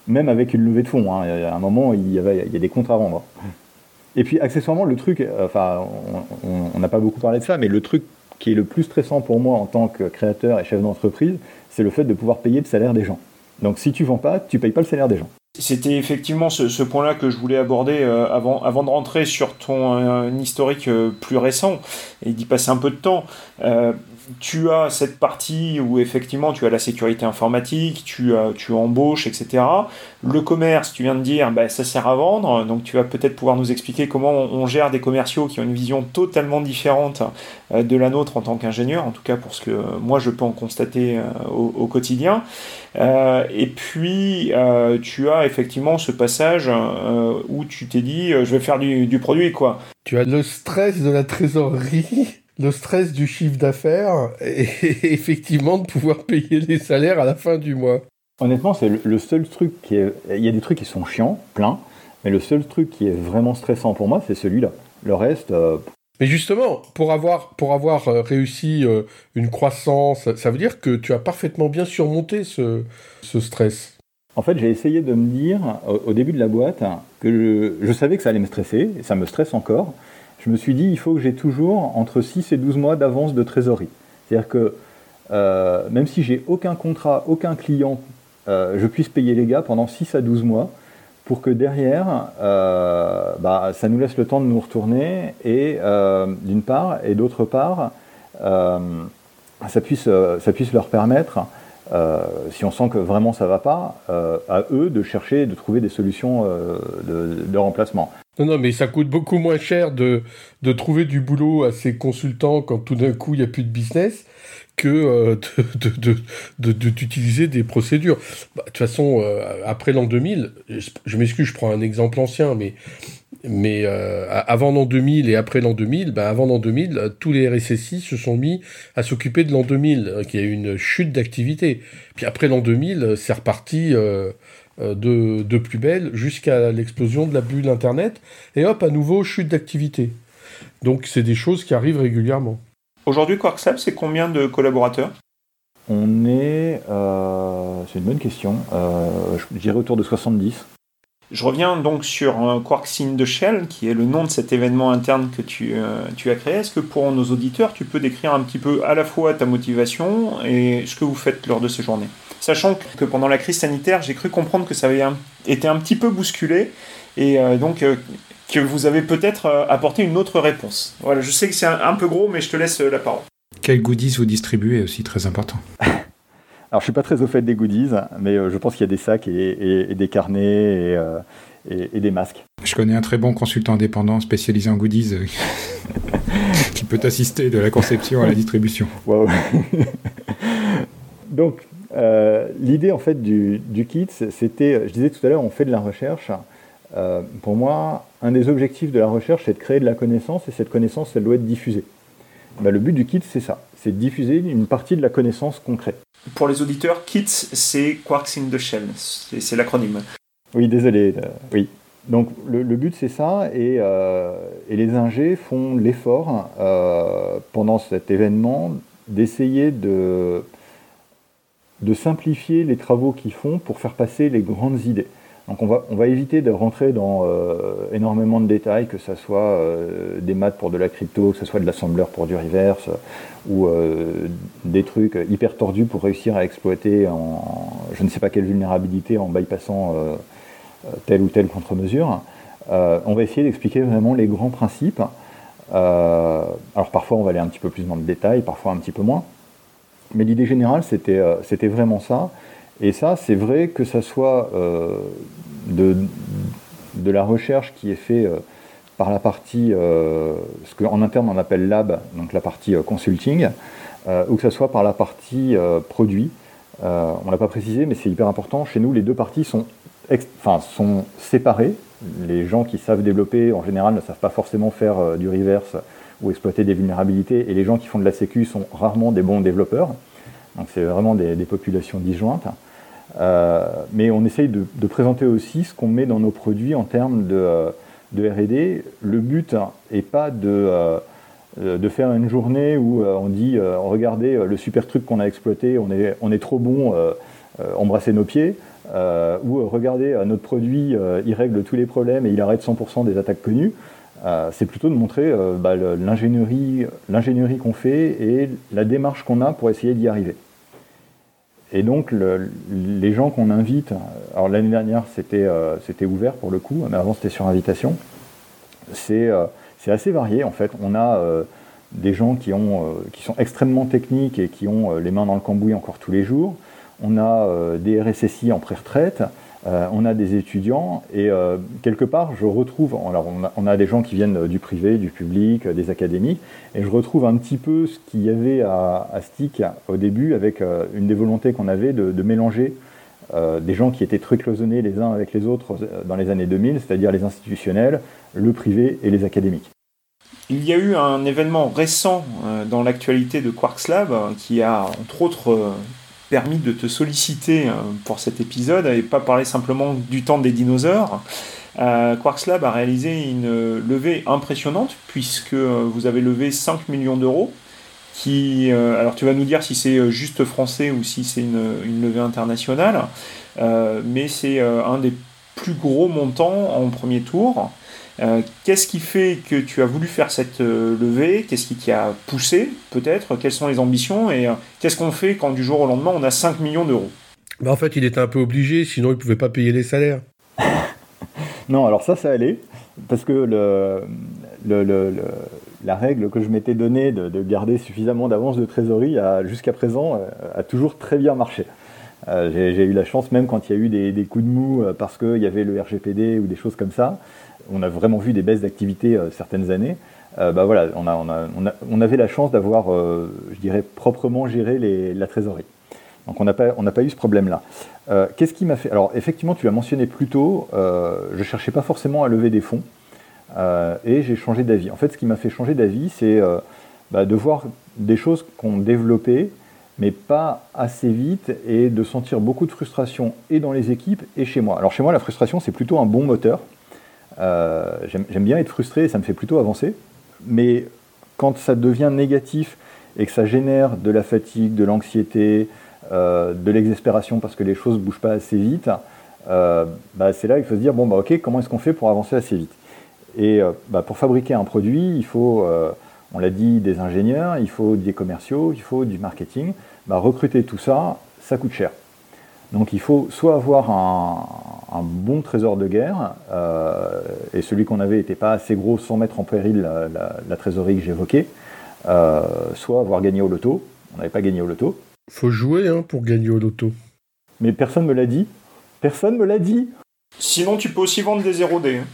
même avec une levée de fonds. Hein. À un moment, il y, avait, il y a des comptes à vendre. Et puis, accessoirement, le truc, enfin, on n'a pas beaucoup parlé de ça, mais le truc qui est le plus stressant pour moi en tant que créateur et chef d'entreprise, c'est le fait de pouvoir payer le salaire des gens. Donc, si tu vends pas, tu payes pas le salaire des gens. C'était effectivement ce, point-là que je voulais aborder euh, avant, avant de rentrer sur ton euh, historique euh, plus récent et d'y passer un peu de temps tu as cette partie où effectivement tu as la sécurité informatique, tu, tu embauches, etc. Le commerce, tu viens de dire, bah, ça sert à vendre, donc tu vas peut-être pouvoir nous expliquer comment on, gère des commerciaux qui ont une vision totalement différente euh, de la nôtre en tant qu'ingénieur, en tout cas pour ce que moi je peux en constater euh, au, quotidien. Euh, et puis tu as effectivement ce passage où tu t'es dit, je vais faire du, du produit, quoi. Tu as le stress de la trésorerie le stress du chiffre d'affaires et effectivement de pouvoir payer les salaires à la fin du mois. Honnêtement, c'est le seul truc qui est. Il y a des trucs qui sont chiants, plein, mais le seul truc qui est vraiment stressant pour moi, c'est celui-là. Le reste. Euh, mais justement, pour avoir, pour avoir euh, réussi euh, une croissance, ça veut dire que tu as parfaitement bien surmonté ce, ce stress. En fait, j'ai essayé de me dire au, début de la boîte que je, je, savais que ça allait me stresser, et ça me stresse encore, je me suis dit, il faut que j'ai toujours entre 6 et 12 mois d'avance de trésorerie. C'est-à-dire que euh, même si j'ai aucun contrat, aucun client, euh, je puisse payer les gars pendant 6 à 12 mois pour que derrière, euh, bah, ça nous laisse le temps de nous retourner, et d'une part, et d'autre part, ça, puisse, ça puisse leur permettre, si on sent que vraiment ça va pas, à eux de chercher, de trouver des solutions de remplacement. Non, non, mais ça coûte beaucoup moins cher de, de trouver du boulot à ces consultants quand tout d'un coup il n'y a plus de business que euh, d'utiliser de, de, des procédures. Bah, de toute façon, euh, après l'an 2000, je, m'excuse, je prends un exemple ancien, mais, mais euh, avant l'an 2000 et après l'an 2000, bah, avant l'an 2000, tous les RSSI se sont mis à s'occuper de l'an 2000, qui a eu une chute d'activité. Puis après l'an 2000, c'est reparti euh, de, de plus belle jusqu'à l'explosion de la bulle Internet. Et hop, à nouveau, chute d'activité. Donc c'est des choses qui arrivent régulièrement. Aujourd'hui, QuarkSap, c'est combien de collaborateurs? On est... Euh, c'est une bonne question. Euh, je dirais autour de 70. Je reviens donc sur Quark Scene de Shell, qui est le nom de cet événement interne que tu, tu, as créé. Est-ce que pour nos auditeurs, tu peux décrire un petit peu à la fois ta motivation et ce que vous faites lors de ces journées? Sachant que pendant la crise sanitaire, j'ai cru comprendre que ça avait été un petit peu bousculé, et euh, donc euh, que vous avez peut-être euh, apporté une autre réponse. Voilà, je sais que c'est un, peu gros, mais je te laisse la parole. Quels goodies vous distribuez aussi très important Alors je suis pas très au fait des goodies, mais je pense qu'il y a des sacs et, des carnets et, des masques. Je connais un très bon consultant indépendant spécialisé en goodies qui peut assister de la conception à la distribution. Wow. Donc euh, l'idée en fait du, kit, c'était, je disais tout à l'heure, on fait de la recherche. Euh, pour moi, un des objectifs de la recherche, c'est de créer de la connaissance, et cette connaissance, elle doit être diffusée. Ben, le but du kit, c'est ça, c'est de diffuser une partie de la connaissance concrète. Pour les auditeurs, KIT, c'est Quarks in the Shell, c'est l'acronyme. Oui, désolé, euh, oui. Donc le, but c'est ça, et, et, les ingés font l'effort pendant cet événement d'essayer de de simplifier les travaux qu'ils font pour faire passer les grandes idées. Donc on va, éviter de rentrer dans euh, énormément de détails, que ce soit euh, des maths pour de la crypto, que ce soit de l'assembleur pour du reverse, ou euh, des trucs hyper tordus pour réussir à exploiter en je ne sais pas quelle vulnérabilité en bypassant telle ou telle contre-mesure. on va essayer d'expliquer vraiment les grands principes. alors parfois on va aller un petit peu plus dans le détail, parfois un petit peu moins. Mais l'idée générale, euh, c'était vraiment ça. Et ça, c'est vrai que ça soit euh, de, de, la recherche qui est faite euh, par la partie, ce qu'en interne on appelle lab, donc la partie consulting, ou que ce soit par la partie produit. on ne l'a pas précisé, mais c'est hyper important. Chez nous, les deux parties sont, sont séparées. Les gens qui savent développer, en général, ne savent pas forcément faire du reverse ou exploiter des vulnérabilités. Et les gens qui font de la sécu sont rarement des bons développeurs. Donc c'est vraiment des, populations disjointes. mais on essaye de, présenter aussi ce qu'on met dans nos produits en termes de, de R&D. Le but n'est pas de, de faire une journée où on dit regardez le super truc qu'on a exploité, on est, trop bon, embrasser nos pieds. ou regardez notre produit, il règle tous les problèmes et il arrête 100% des attaques connues. Euh, c'est plutôt de montrer euh, bah, l'ingénierie qu'on fait et la démarche qu'on a pour essayer d'y arriver. Et donc, les gens qu'on invite, alors l'année dernière euh, c'était ouvert pour le coup, mais avant c'était sur invitation, c'est assez varié en fait. On a des gens qui, qui sont extrêmement techniques et qui ont les mains dans le cambouis encore tous les jours. On a des RSSI en pré-retraite. Euh, on a des étudiants et euh, quelque part, je retrouve, alors on a, des gens qui viennent du privé, du public, des académiques, et je retrouve un petit peu ce qu'il y avait à, STIC au début avec euh, une des volontés qu'on avait de, mélanger des gens qui étaient très cloisonnés les uns avec les autres dans les années 2000, c'est-à-dire les institutionnels, le privé et les académiques. Il y a eu un événement récent dans l'actualité de Quarks Lab qui a entre autres permis de te solliciter euh, pour cet épisode et pas parler simplement du temps des dinosaures. Euh, Quarks Lab a réalisé une levée impressionnante puisque euh, vous avez levé 5 millions d'euros. Qui, alors tu vas nous dire si c'est juste français ou si c'est une, levée internationale, mais c'est un des plus gros montants en premier tour. Euh, qu'est-ce qui fait que tu as voulu faire cette euh, levée? Qu'est-ce qui t'a poussé peut-être? Quelles sont les ambitions? Et euh, qu'est-ce qu'on fait quand du jour au lendemain on a 5 millions d'euros? Bah En fait, il était un peu obligé, sinon il ne pouvait pas payer les salaires. non, alors ça, ça allait. Parce que le, le, la règle que je m'étais donnée de, garder suffisamment d'avance de trésorerie jusqu'à présent a toujours très bien marché. J'ai eu la chance, même quand il y a eu des, des coups de mou parce qu'il y avait le RGPD ou des choses comme ça, on a vraiment vu des baisses d'activité euh, certaines années. Euh, bah voilà, on, a, on, a, on, avait la chance d'avoir, euh, je dirais, proprement géré la trésorerie. Donc on n'a pas, pas eu ce problème-là. Qu'est-ce qui m'a fait Alors effectivement, tu l'as mentionné plus tôt, je ne cherchais pas forcément à lever des fonds et j'ai changé d'avis. En fait, ce qui m'a fait changer d'avis, c'est bah, de voir des choses qu'on développait, mais pas assez vite, et de sentir beaucoup de frustration et dans les équipes et chez moi. Alors chez moi, la frustration, c'est plutôt un bon moteur. Euh, j'aime bien être frustré, ça me fait plutôt avancer. Mais quand ça devient négatif et que ça génère de la fatigue, de l'anxiété, euh, de l'exaspération parce que les choses ne bougent pas assez vite, euh, bah, c'est là qu'il faut se dire bon bah ok comment est-ce qu'on fait pour avancer assez vite? Et bah, pour fabriquer un produit, il faut, on l'a dit, des ingénieurs, il faut des commerciaux, il faut du marketing. Bah, recruter tout ça, ça coûte cher. Donc il faut soit avoir un, bon trésor de guerre, euh, et celui qu'on avait n'était pas assez gros sans mettre en péril la, trésorerie que j'évoquais, euh, soit avoir gagné au loto. On n'avait pas gagné au loto. Faut jouer hein, pour gagner au loto. Mais personne ne me l'a dit. Personne me l'a dit. Sinon, tu peux aussi vendre des 0D. Hein.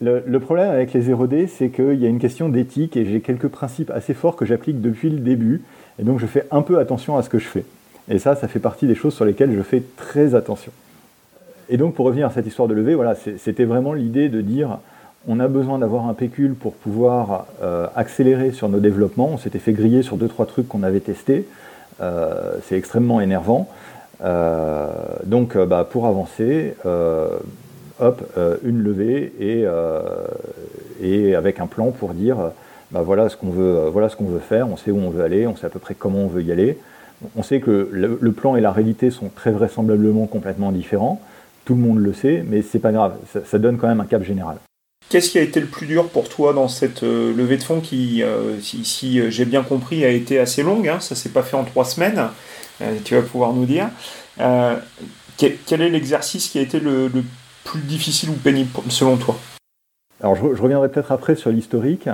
Le, le, problème avec les 0D, c'est qu'il y a une question d'éthique et j'ai quelques principes assez forts que j'applique depuis le début. Et donc, je fais un peu attention à ce que je fais. Et ça, ça fait partie des choses sur lesquelles je fais très attention. Et donc, pour revenir à cette histoire de levée, voilà, c'était vraiment l'idée de dire on a besoin d'avoir un pécule pour pouvoir euh, accélérer sur nos développements. On s'était fait griller sur deux, trois trucs qu'on avait testés. Euh, c'est extrêmement énervant. Euh, donc, bah, pour avancer, hop, une levée et, avec un plan pour dire bah, voilà ce qu'on veut, voilà ce qu'on veut faire, on sait où on veut aller, on sait à peu près comment on veut y aller. On sait que le, plan et la réalité sont très vraisemblablement complètement différents. Tout le monde le sait, mais c'est pas grave. Ça, donne quand même un cap général. Qu'est-ce qui a été le plus dur pour toi dans cette euh, levée de fonds qui, euh, si, euh, j'ai bien compris, a été assez longue hein, Ça s'est pas fait en trois semaines. tu vas pouvoir nous dire. Quel, est l'exercice qui a été le, plus difficile ou pénible selon toi? Alors je, je reviendrai peut-être après sur l'historique.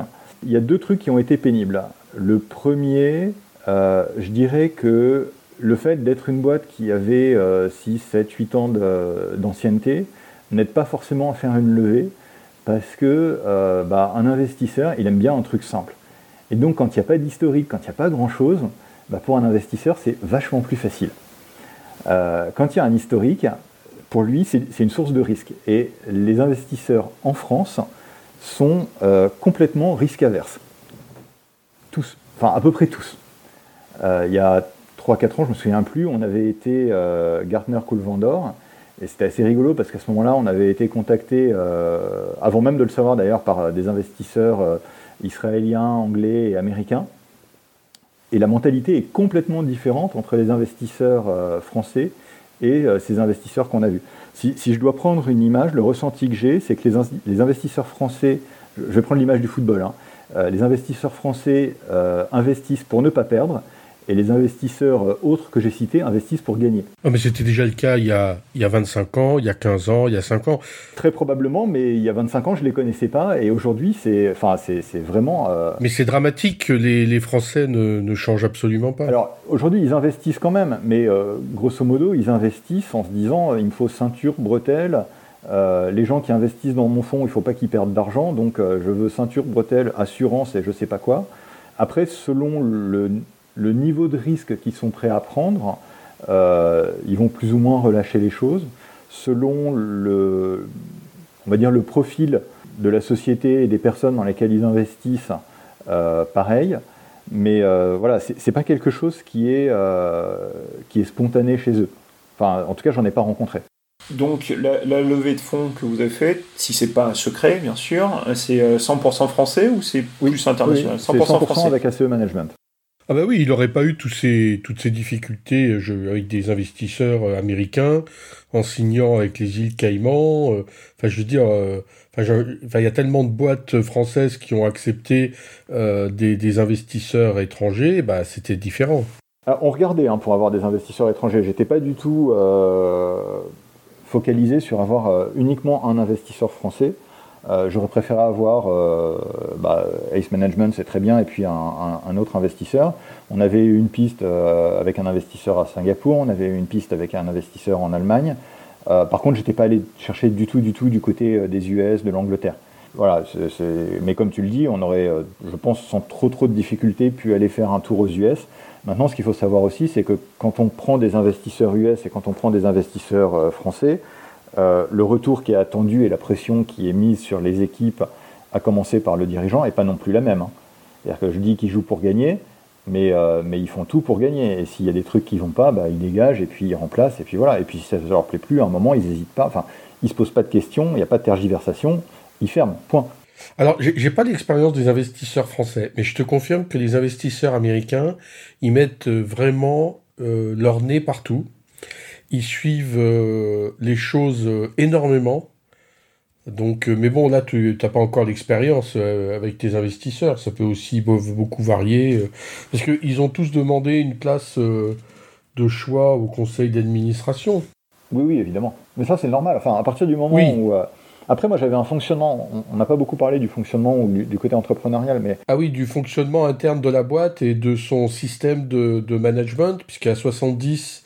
Il y a deux trucs qui ont été pénibles. Le premier, euh, je dirais que le fait d'être une boîte qui avait 6, 7, 8 ans d'ancienneté n'aide pas forcément à faire une levée parce que euh, bah, un investisseur, il aime bien un truc simple. Et donc quand il n'y a pas d'historique, quand il n'y a pas grand-chose, bah, pour un investisseur, c'est vachement plus facile. Euh, quand il y a un historique, pour lui, c'est une source de risque. Et les investisseurs en France sont complètement risque averses. Tous, enfin à peu près tous. Euh, il y a 3-4 ans, je me souviens plus, on avait été euh, Gartner Cool Vendor. Et c'était assez rigolo parce qu'à ce moment-là, on avait été contacté, avant même de le savoir d'ailleurs, par des investisseurs israéliens, anglais et américains. Et la mentalité est complètement différente entre les investisseurs français et ces investisseurs qu'on a vus. Si, je dois prendre une image, le ressenti que j'ai, c'est que les, investisseurs français, je vais prendre l'image du football, hein, euh, les investisseurs français euh, investissent pour ne pas perdre, et les investisseurs euh, autres que j'ai cités investissent pour gagner. mais c'était déjà le cas il y, a, il y a 25 ans, il y a 15 ans, il y a 5 ans. Très probablement, mais il y a 25 ans, je ne les connaissais pas, et aujourd'hui, c'est enfin, vraiment... Mais c'est dramatique que les, les Français ne, ne, changent absolument pas. Alors, aujourd'hui, ils investissent quand même, mais grosso modo, ils investissent en se disant, il me faut ceinture, bretelles, euh, les gens qui investissent dans mon fonds, il ne faut pas qu'ils perdent d'argent, donc euh, je veux ceinture, bretelle, assurance et je ne sais pas quoi. Après, selon le, niveau de risque qu'ils sont prêts à prendre, euh, ils vont plus ou moins relâcher les choses. Selon le, on va dire le profil de la société et des personnes dans lesquelles ils investissent, pareil. Mais voilà, c'est pas quelque chose qui est, qui est spontané chez eux. Enfin, en tout cas, j'en ai pas rencontré. Donc la, levée de fonds que vous avez faite, si c'est pas un secret bien sûr, c'est 100% euh, français ou c'est plus international? 100%, français avec ACE Management. Ah bah oui, il n'aurait pas eu ces, toutes ces difficultés avec des investisseurs euh, américains en signant avec les îles Caïmans. Euh, enfin, je veux dire, il y a tellement de boîtes françaises qui ont accepté des, investisseurs étrangers, bah, c'était différent. on regardait hein, pour avoir des investisseurs étrangers. J'étais pas du tout focalisé sur avoir euh, uniquement un investisseur français. Euh, j'aurais préféré avoir euh, bah, Ace Management, c'est très bien, et puis un, autre investisseur. On avait une piste avec un investisseur à Singapour, on avait une piste avec un investisseur en Allemagne. par contre, j'étais pas allé chercher du tout, du tout du côté des US, de l'Angleterre. Voilà, mais comme tu le dis, on aurait, je pense, sans trop trop de difficultés, pu aller faire un tour aux US. Maintenant, ce qu'il faut savoir aussi, c'est que quand on prend des investisseurs US et quand on prend des investisseurs euh, français, euh, le retour qui est attendu et la pression qui est mise sur les équipes, à commencer par le dirigeant, n'est pas non plus la même. Hein. C'est-à-dire que je dis qu'ils jouent pour gagner, mais, euh, mais ils font tout pour gagner. Et s'il y a des trucs qui vont pas, bah, ils dégagent et puis ils remplacent. Et puis voilà. Et puis si ça ne leur plaît plus, à un moment, ils n'hésitent pas. Enfin, ils se posent pas de questions, il n'y a pas de tergiversation, ils ferment. Point. Alors, j'ai pas l'expérience des investisseurs français, mais je te confirme que les investisseurs américains, ils mettent euh, vraiment leur nez partout. Ils suivent euh, les choses énormément. Donc, mais bon, là, tu n'as pas encore l'expérience avec tes investisseurs. Ça peut aussi beaucoup varier. parce qu'ils ont tous demandé une place de choix au conseil d'administration. Oui, oui, évidemment. Mais ça, c'est normal. Enfin, à partir du moment où après, moi, j'avais un fonctionnement. On n'a pas beaucoup parlé du fonctionnement ou du, côté entrepreneurial, mais. Ah oui, du fonctionnement interne de la boîte et de son système de, management, puisqu'à 70,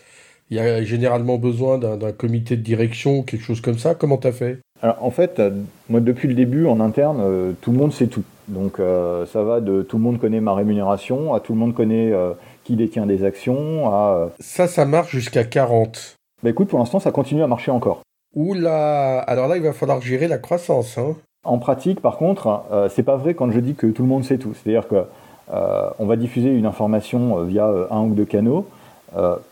il y a généralement besoin d'un comité de direction, quelque chose comme ça. Comment tu as fait? Alors, en fait, euh, moi, depuis le début, en interne, euh, tout le monde sait tout. Donc, euh, ça va de tout le monde connaît ma rémunération à tout le monde connaît qui détient des actions à. Ça, ça marche jusqu'à 40. Bah écoute, pour l'instant, ça continue à marcher encore. Oula, alors là, il va falloir gérer la croissance. Hein. En pratique, par contre, c'est pas vrai quand je dis que tout le monde sait tout. C'est-à-dire que on va diffuser une information via un ou deux canaux.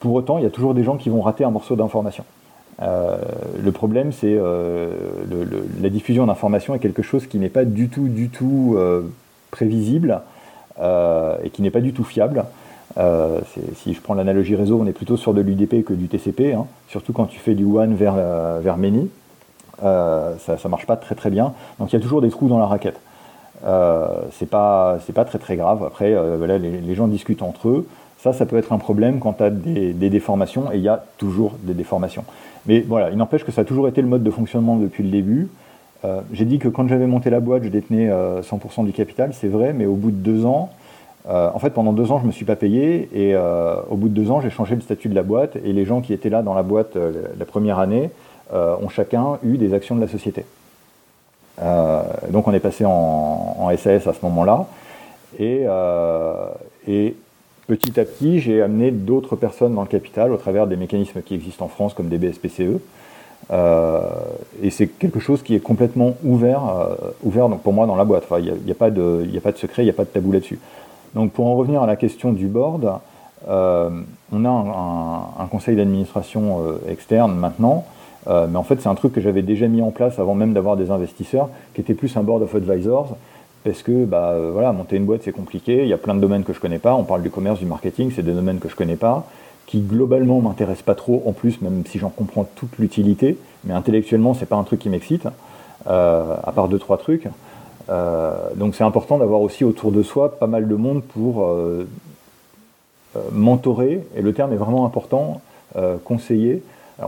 Pour autant, il y a toujours des gens qui vont rater un morceau d'information. le problème, c'est la diffusion d'informations est quelque chose qui n'est pas du tout, du tout prévisible et qui n'est pas du tout fiable. Euh, si je prends l'analogie réseau, on est plutôt sur de l'UDP que du TCP, hein. surtout quand tu fais du WAN vers, euh, vers Many. Euh, ça ne marche pas très très bien. Donc il y a toujours des trous dans la raquette. Euh, c'est pas, pas très très grave. Après, voilà, les, gens discutent entre eux. Ça, ça peut être un problème quand tu as des, déformations, et il y a toujours des déformations. Mais voilà, il n'empêche que ça a toujours été le mode de fonctionnement depuis le début. J'ai dit que quand j'avais monté la boîte, je détenais 100% du capital, c'est vrai, mais au bout de deux ans, euh, en fait, pendant deux ans, je ne me suis pas payé et euh, au bout de deux ans, j'ai changé le statut de la boîte et les gens qui étaient là dans la boîte euh, la première année ont chacun eu des actions de la société. donc, on est passé en, SAS à ce moment-là et, et, petit à petit, j'ai amené d'autres personnes dans le capital au travers des mécanismes qui existent en France comme des BSPCE. et c'est quelque chose qui est complètement ouvert, donc pour moi dans la boîte. Il n'y a, a, pas de secret, il n'y a pas de tabou là-dessus. Donc pour en revenir à la question du board, on a un, conseil d'administration externe maintenant, mais en fait c'est un truc que j'avais déjà mis en place avant même d'avoir des investisseurs, qui était plus un board of advisors, parce que bah, voilà, monter une boîte c'est compliqué, il y a plein de domaines que je connais pas, on parle du commerce, du marketing, c'est des domaines que je connais pas, qui globalement m'intéressent pas trop en plus, même si j'en comprends toute l'utilité, mais intellectuellement c'est pas un truc qui m'excite, à part deux trois trucs. Euh, donc c'est important d'avoir aussi autour de soi pas mal de monde pour euh, euh, mentorer, et le terme est vraiment important, conseiller.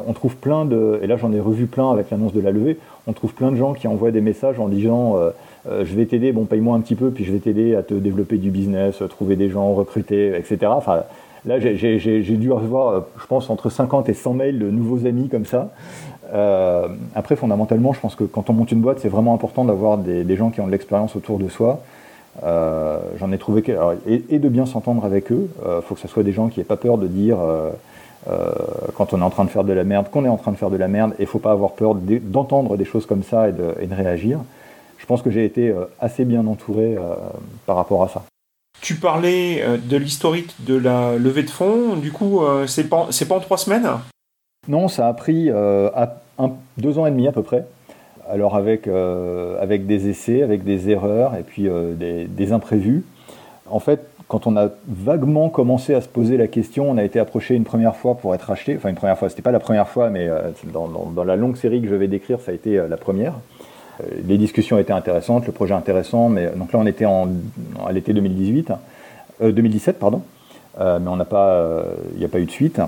On trouve plein de, et là j'en ai revu plein avec l'annonce de la levée, on trouve plein de gens qui envoient des messages en disant je vais t'aider, bon paye-moi un petit peu, puis je vais t'aider à te développer du business, trouver des gens, recruter, etc. Enfin, là j'ai dû recevoir, je pense, entre 50 et 100 mails de nouveaux amis comme ça. Euh, après, fondamentalement, je pense que quand on monte une boîte, c'est vraiment important d'avoir des, gens qui ont de l'expérience autour de soi. Euh, j'en ai trouvé et, de bien s'entendre avec eux. Il euh, faut que ce soit des gens qui n'aient pas peur de dire quand on est en train de faire de la merde qu'on est en train de faire de la merde. Et il ne faut pas avoir peur d'entendre des choses comme ça et de, et de réagir. Je pense que j'ai été assez bien entouré par rapport à ça. Tu parlais de l'historique de la levée de fonds. Du coup, c'est pas, pas en trois semaines? Non, ça a pris euh, deux ans et demi à peu près. Alors avec, euh, avec des essais, avec des erreurs et puis euh, des, imprévus. En fait, quand on a vaguement commencé à se poser la question, on a été approché une première fois pour être acheté. Enfin, une première fois, c'était pas la première fois, mais dans, la longue série que je vais décrire, ça a été la première. les discussions étaient intéressantes, le projet intéressant, mais donc là, on était en, à l'été 2018, 2017, pardon, mais on n'a pas, il n'y a pas eu de suite.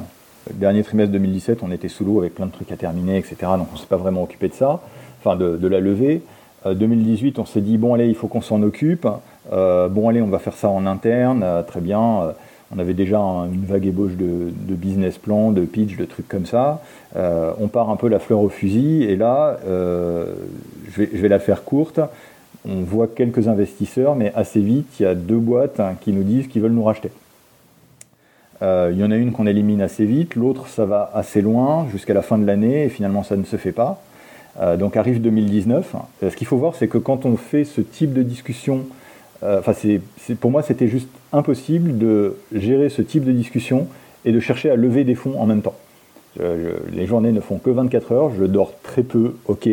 Dernier trimestre 2017, on était sous l'eau avec plein de trucs à terminer, etc. Donc on ne s'est pas vraiment occupé de ça, enfin de, la levée. 2018, euh, on s'est dit, bon allez, il faut qu'on s'en occupe. Euh, bon allez, on va faire ça en interne, euh, très bien. on avait déjà une vague ébauche de, business plan, de pitch, de trucs comme ça. on part un peu la fleur au fusil, et là, je vais, la faire courte. On voit quelques investisseurs, mais assez vite, il y a deux boîtes hein, qui nous disent qu'ils veulent nous racheter. Euh, il y en a une qu'on élimine assez vite, l'autre ça va assez loin jusqu'à la fin de l'année et finalement ça ne se fait pas. Euh, donc arrive 2019. Euh, ce qu'il faut voir, c'est que quand on fait ce type de discussion, enfin pour moi c'était juste impossible de gérer ce type de discussion et de chercher à lever des fonds en même temps. les journées ne font que 24 heures, je dors très peu, ok,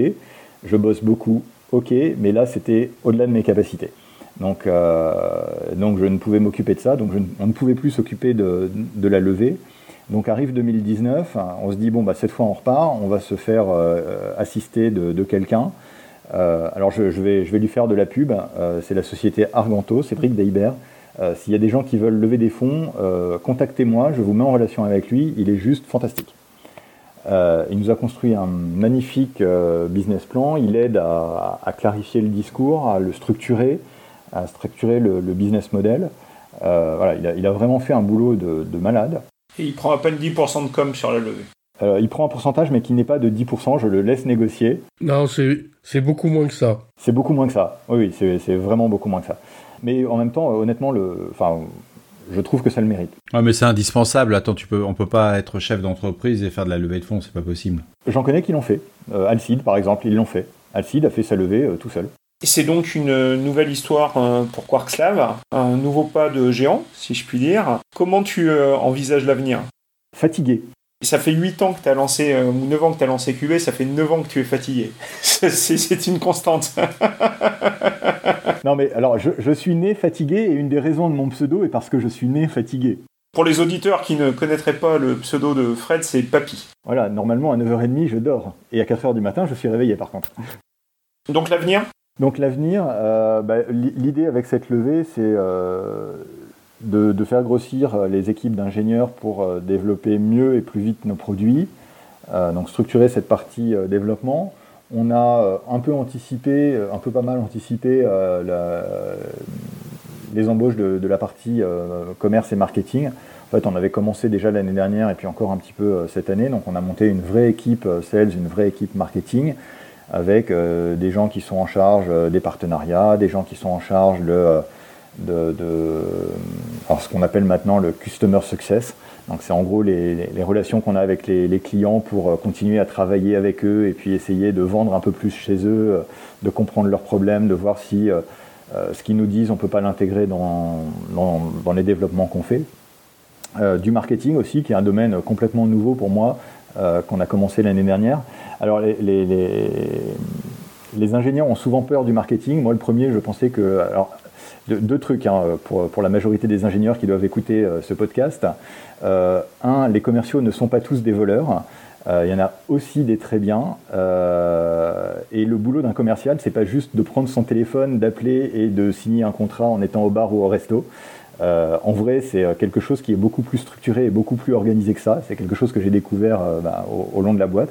je bosse beaucoup, ok, mais là c'était au-delà de mes capacités. Donc, euh, donc je ne pouvais m'occuper de ça, donc on ne pouvait plus s'occuper de, de, la levée. Donc arrive 2019, on se dit bon bah cette fois on repart, on va se faire euh, assister de, de quelqu'un. Euh, alors je, vais, lui faire de la pub. Euh, c'est la société Arganto, Cédric Deibert. Euh, S'il y a des gens qui veulent lever des fonds, contactez-moi, je vous mets en relation avec lui. Il est juste fantastique. il nous a construit un magnifique business plan. Il aide à, clarifier le discours, à le structurer, à structurer le, business model. Euh, voilà, il a, il a, vraiment fait un boulot de, malade. Et il prend à peine 10% de com sur la levée. Euh, il prend un pourcentage, mais qui n'est pas de 10%, je le laisse négocier. Non, c'est beaucoup moins que ça. C'est beaucoup moins que ça. Oui, oui c'est vraiment beaucoup moins que ça. Mais en même temps, honnêtement, le, enfin, je trouve que ça le mérite. Ouais, mais c'est indispensable. Attends, tu peux, on peut pas être chef d'entreprise et faire de la levée de fonds, c'est pas possible. J'en connais qui l'ont fait. Euh, Alcide, par exemple, ils l'ont fait. Alcide a fait sa levée tout seul. Et c'est donc une nouvelle histoire euh, pour Quarkslav, un nouveau pas de géant, si je puis dire. Comment tu euh, envisages l'avenir? Fatigué. Ça fait 8 ans que tu as lancé, euh, ou 9 ans que tu as lancé QB, ça fait 9 ans que tu es fatigué. c'est une constante. non mais alors, je, je suis né fatigué et une des raisons de mon pseudo est parce que je suis né fatigué. Pour les auditeurs qui ne connaîtraient pas le pseudo de Fred, c'est Papy. Voilà, normalement à 9h30 je dors. Et à 4h du matin je suis réveillé par contre. Donc l'avenir? Donc l'avenir, euh, bah, l'idée avec cette levée, c'est euh, de, faire grossir euh, les équipes d'ingénieurs pour développer mieux et plus vite nos produits, donc structurer cette partie développement. On a un peu anticipé, un peu pas mal anticipé les embauches de, de la partie commerce et marketing. En fait, on avait commencé déjà l'année dernière et puis encore un petit peu cette année, donc on a monté une vraie équipe sales, une vraie équipe marketing avec euh, des gens qui sont en charge euh, des partenariats, des gens qui sont en charge de, de, ce qu'on appelle maintenant le customer success. Donc c'est en gros les, relations qu'on a avec les, clients pour euh, continuer à travailler avec eux et puis essayer de vendre un peu plus chez eux, de comprendre leurs problèmes, de voir si ce qu'ils nous disent on peut pas l'intégrer dans, dans, les développements qu'on fait. du marketing aussi, qui est un domaine complètement nouveau pour moi, qu'on a commencé l'année dernière. Alors les, les, ingénieurs ont souvent peur du marketing. Moi, le premier, je pensais que... Alors, deux, trucs hein, pour, la majorité des ingénieurs qui doivent écouter ce podcast. un, les commerciaux ne sont pas tous des voleurs. Euh, il y en a aussi des très bien. Euh, et le boulot d'un commercial, c'est pas juste de prendre son téléphone, d'appeler et de signer un contrat en étant au bar ou au resto. Euh, en vrai, c'est quelque chose qui est beaucoup plus structuré et beaucoup plus organisé que ça. C'est quelque chose que j'ai découvert bah, au, long de la boîte.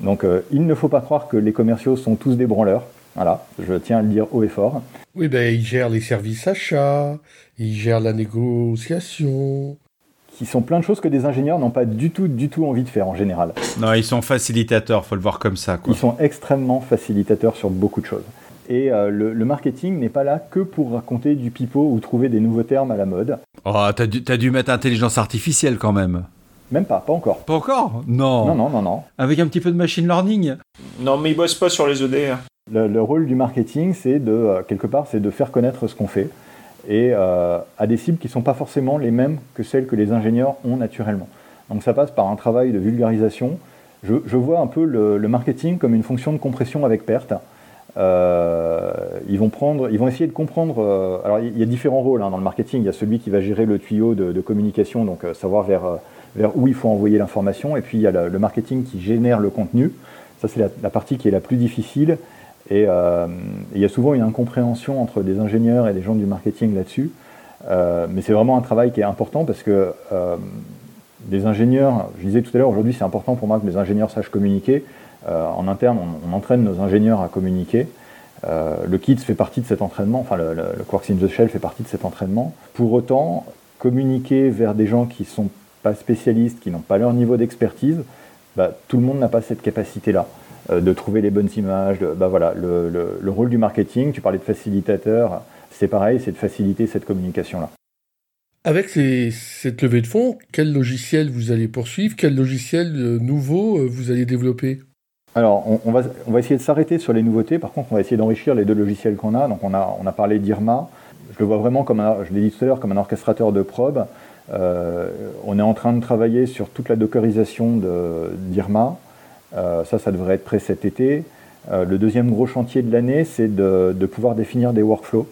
Donc, il ne faut pas croire que les commerciaux sont tous des branleurs. Voilà, je tiens à le dire haut et fort. Oui, ben, ils gèrent les services achats, ils gèrent la négociation, qui sont plein de choses que des ingénieurs n'ont pas du tout, du tout envie de faire en général. Non, ils sont facilitateurs, faut le voir comme ça. Ils sont extrêmement facilitateurs sur beaucoup de choses. Et euh, le, marketing n'est pas là que pour raconter du pipeau ou trouver des nouveaux termes à la mode. Oh, t'as dû, as dû mettre intelligence artificielle quand même. Même pas, pas encore. Pas encore Non. Non, non, non, non. Avec un petit peu de machine learning Non, mais ils bossent pas sur les EDR. Le, rôle du marketing, c'est de, euh, quelque part, c'est de faire connaître ce qu'on fait et euh, à des cibles qui ne sont pas forcément les mêmes que celles que les ingénieurs ont naturellement. Donc ça passe par un travail de vulgarisation. Je, vois un peu le, marketing comme une fonction de compression avec perte. Euh, ils, vont prendre, ils vont essayer de comprendre. Euh, alors il y a différents rôles hein, dans le marketing. Il y a celui qui va gérer le tuyau de, communication, donc savoir vers, vers où il faut envoyer l'information. Et puis il y a le, marketing qui génère le contenu. Ça c'est la, partie qui est la plus difficile et euh, il y a souvent une incompréhension entre des ingénieurs et des gens du marketing là-dessus. Euh, mais c'est vraiment un travail qui est important parce que euh, des ingénieurs, je disais tout à l'heure, aujourd'hui c'est important pour moi que les ingénieurs sachent communiquer. en interne, on, entraîne nos ingénieurs à communiquer. le KITS fait partie de cet entraînement, enfin le, le, Quarks in the Shell fait partie de cet entraînement. Pour autant, communiquer vers des gens qui sont pas spécialistes, qui n'ont pas leur niveau d'expertise, bah, tout le monde n'a pas cette capacité-là. Euh, de trouver les bonnes images. bah voilà, le, rôle du marketing, tu parlais de facilitateur, c'est pareil, c'est de faciliter cette communication-là. Avec cette levée de fonds, quel logiciel vous allez poursuivre Quel logiciel euh, nouveau euh, vous allez développer? Alors, on, va, on, va, essayer de s'arrêter sur les nouveautés. Par contre, on va essayer d'enrichir les deux logiciels qu'on a. Donc, on a, on a parlé d'IRMA. Je le vois vraiment comme un, je l'ai dit tout à l'heure, comme un orchestrateur de probe. On est en train de travailler sur toute la dockerisation d'IRMA. Euh, ça, ça devrait être prêt cet été. Euh, le deuxième gros chantier de l'année, c'est de, pouvoir définir des workflows.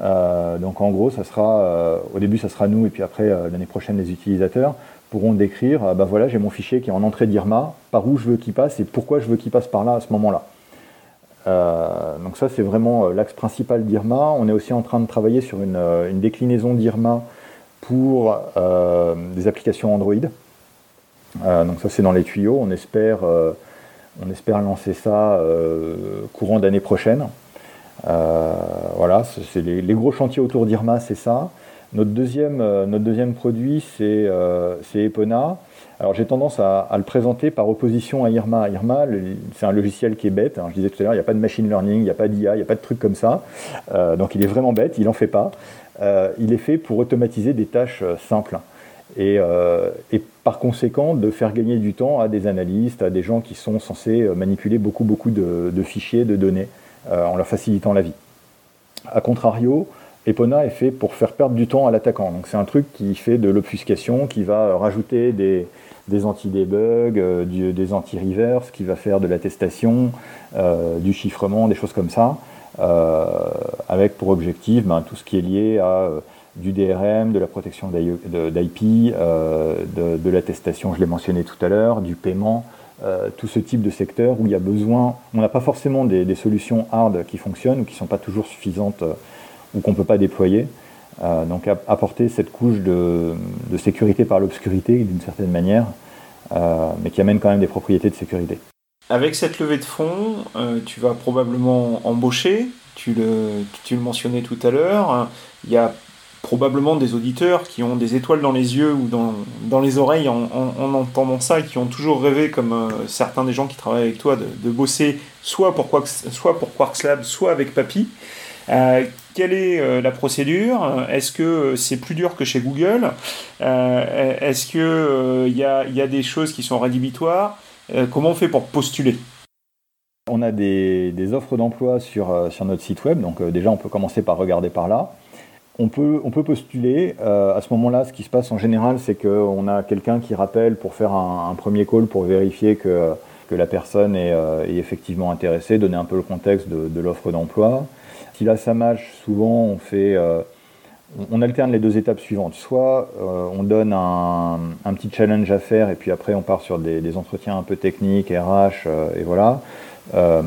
Euh, donc en gros, ça sera, au début, ça sera nous, et puis après, l'année prochaine, les utilisateurs pourront décrire, bah voilà, j'ai mon fichier qui est en entrée d'IRMA, par où je veux qu'il passe et pourquoi je veux qu'il passe par là à ce moment-là. donc ça, c'est vraiment l'axe principal d'IRMA. On est aussi en train de travailler sur une, une déclinaison d'IRMA pour des applications Android. Euh, donc ça c'est dans les tuyaux. On espère, euh, on espère lancer ça euh, courant d'année prochaine. voilà, c'est les, gros chantiers autour d'Irma, c'est ça. Notre deuxième, notre deuxième produit, c'est Epona. Alors j'ai tendance à, le présenter par opposition à Irma. Irma, c'est un logiciel qui est bête. Hein. Je disais tout à l'heure, il n'y a pas de machine learning, il n'y a pas d'IA, il n'y a pas de trucs comme ça. donc il est vraiment bête, il n'en fait pas. Il est fait pour automatiser des tâches simples. Euh, et, par conséquent de faire gagner du temps à des analystes, à des gens qui sont censés euh, manipuler beaucoup, beaucoup de, fichiers, de données, euh, en leur facilitant la vie. A contrario, Epona est fait pour faire perdre du temps à l'attaquant. C'est un truc qui fait de l'obfuscation, qui va rajouter des, anti-debug, des anti-reverse, qui va faire de l'attestation, du chiffrement, des choses comme ça, avec pour objectif ben, tout ce qui est lié à du DRM, de la protection d'IP, euh, de, l'attestation, je l'ai mentionné tout à l'heure, du paiement, euh, tout ce type de secteur où il y a besoin, on n'a pas forcément des, solutions hard qui fonctionnent ou qui ne sont pas toujours suffisantes euh, ou qu'on ne peut pas déployer. donc apporter cette couche de, sécurité par l'obscurité d'une certaine manière, mais qui amène quand même des propriétés de sécurité. Avec cette levée de fonds, tu vas probablement embaucher, tu le, mentionnais tout à l'heure, il y a probablement des auditeurs qui ont des étoiles dans les yeux ou dans, les oreilles en, entendant ça qui ont toujours rêvé, comme euh, certains des gens qui travaillent avec toi, de, bosser soit pour, Quarks, soit pour soit avec Papy. Euh, quelle est euh, la procédure? Est-ce que c'est plus dur que chez Google? Est-ce qu'il y, a, y a des choses qui sont rédhibitoires? Comment on fait pour postuler? On a des, offres d'emploi sur, sur, notre site web, donc déjà on peut commencer par regarder par là on peut, postuler. à ce moment-là, ce qui se passe en général, c'est qu'on a quelqu'un qui rappelle pour faire un, premier call pour vérifier que, la personne est, effectivement intéressée, donner un peu le contexte de, l'offre d'emploi. Si là ça marche, souvent on fait on alterne les deux étapes suivantes. Soit euh, on donne un, petit challenge à faire et puis après on part sur des, entretiens un peu techniques, RH, euh, et voilà. Euh,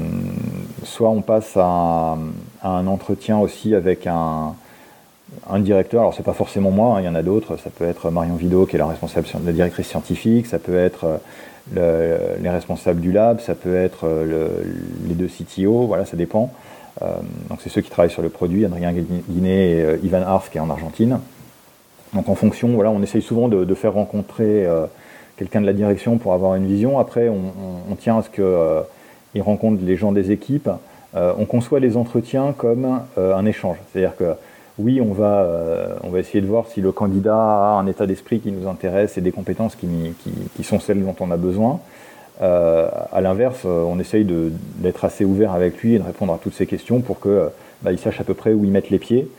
soit on passe à, un entretien aussi avec un, directeur. Alors c'est pas forcément moi, hein, il y en a d'autres. Ça peut être Marion Vido qui est la responsable, la directrice scientifique. Ça peut être les responsables du lab. Ça peut être les deux CTO. Voilà, ça dépend. Euh, donc c'est ceux qui travaillent sur le produit, Adrien Guiné et euh, Ivan Ars qui est en Argentine. Donc en fonction, voilà, on essaye souvent de, faire rencontrer euh, quelqu'un de la direction pour avoir une vision. Après, on, tient à ce qu'il rencontre les gens des équipes. on conçoit les entretiens comme un échange. C'est-à-dire que oui, on va, on va essayer de voir si le candidat a un état d'esprit qui nous intéresse et des compétences qui, sont celles dont on a besoin. Euh, à l'inverse, euh, on essaye d'être assez ouvert avec lui et de répondre à toutes ces questions pour qu'il euh, bah, sache à peu près où il met les pieds.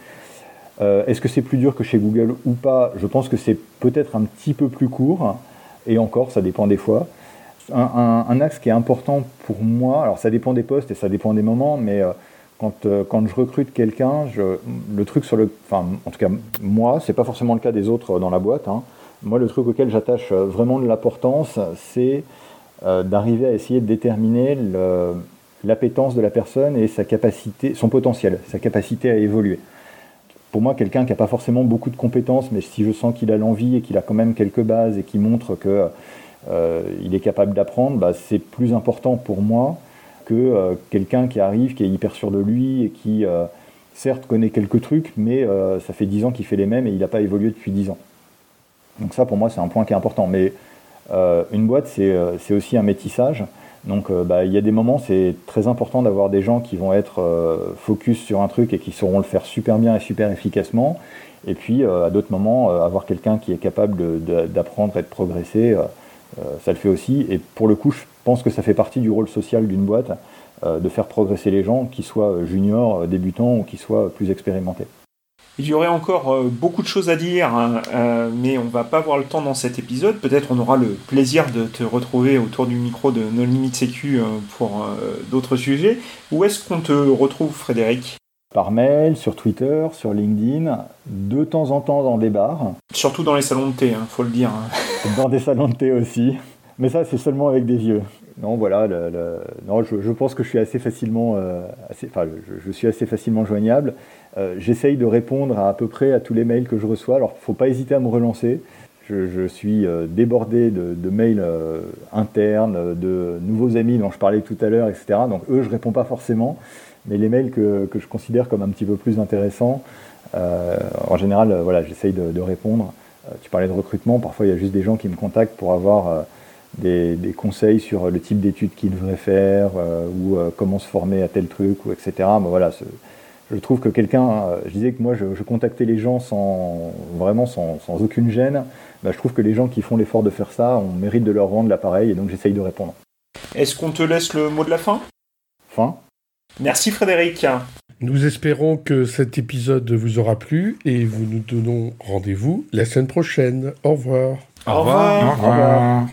Est-ce que c'est plus dur que chez Google ou pas? Je pense que c'est peut-être un petit peu plus court, et encore, ça dépend des fois. Un, axe qui est important pour moi, alors ça dépend des postes et ça dépend des moments, mais quand, quand je recrute quelqu'un, le truc sur le. Enfin, en tout cas, moi, c'est pas forcément le cas des autres dans la boîte. Hein. Moi, le truc auquel j'attache vraiment de l'importance, c'est euh, d'arriver à essayer de déterminer l'appétence de la personne et son potentiel, sa capacité à évoluer. Pour moi, quelqu'un qui n'a pas forcément beaucoup de compétences, mais si je sens qu'il a l'envie et qu'il a quand même quelques bases et qui montre qu'il euh, est capable d'apprendre, bah, c'est plus important pour moi que euh, quelqu'un qui arrive, qui est hyper sûr de lui et qui, certes, connaît quelques trucs, mais ça fait 10 ans qu'il fait les mêmes et il n'a pas évolué depuis 10 ans. Donc ça, pour moi, c'est un point qui est important. Une boîte, euh, c'est aussi un métissage. Donc euh, bah, il y a des moments, c'est très important d'avoir des gens qui vont être focus sur un truc et qui sauront le faire super bien et super efficacement. Et puis à d'autres moments, avoir quelqu'un qui est capable d'apprendre et de progresser, ça le fait aussi. Et pour le coup, je pense que ça fait partie du rôle social d'une boîte, de faire progresser les gens, qu'ils soient juniors, débutants ou qu'ils soient plus expérimentés. Il y aurait encore euh, beaucoup de choses à dire, hein, euh, mais on va pas avoir le temps dans cet épisode. Peut-être on aura le plaisir de te retrouver autour du micro de No Limit Sécu euh, pour d'autres sujets. Où est-ce qu'on te retrouve, Frédéric? Par mail, sur Twitter, sur LinkedIn, de temps en temps dans des bars. Surtout dans les salons de thé, il hein, faut le dire. Hein. dans des salons de thé aussi. Mais ça, c'est seulement avec des vieux. Non, voilà, non, je, pense que je suis assez facilement, assez, enfin, je, suis assez facilement joignable. Euh, j'essaye de répondre à, à peu près à tous les mails que je reçois. Alors, ne faut pas hésiter à me relancer. Je, suis euh, débordé de, mails euh, internes, de nouveaux amis dont je parlais tout à l'heure, etc. Donc, eux, je réponds pas forcément. Mais les mails que, je considère comme un petit peu plus intéressants, en général, voilà, j'essaye de, répondre. tu parlais de recrutement. Parfois, il y a juste des gens qui me contactent pour avoir des, conseils sur le type d'études qu'ils devraient faire ou comment se former à tel truc, ou etc. Voilà, je trouve que quelqu'un, euh, je disais que moi je, contactais les gens sans vraiment sans, aucune gêne, bah, je trouve que les gens qui font l'effort de faire ça, on mérite de leur rendre l'appareil et donc j'essaye de répondre. Est-ce qu'on te laisse le mot de la fin? Fin. Merci Frédéric. Nous espérons que cet épisode vous aura plu et vous nous donnons rendez-vous la semaine prochaine. Au revoir. Au revoir. Au revoir.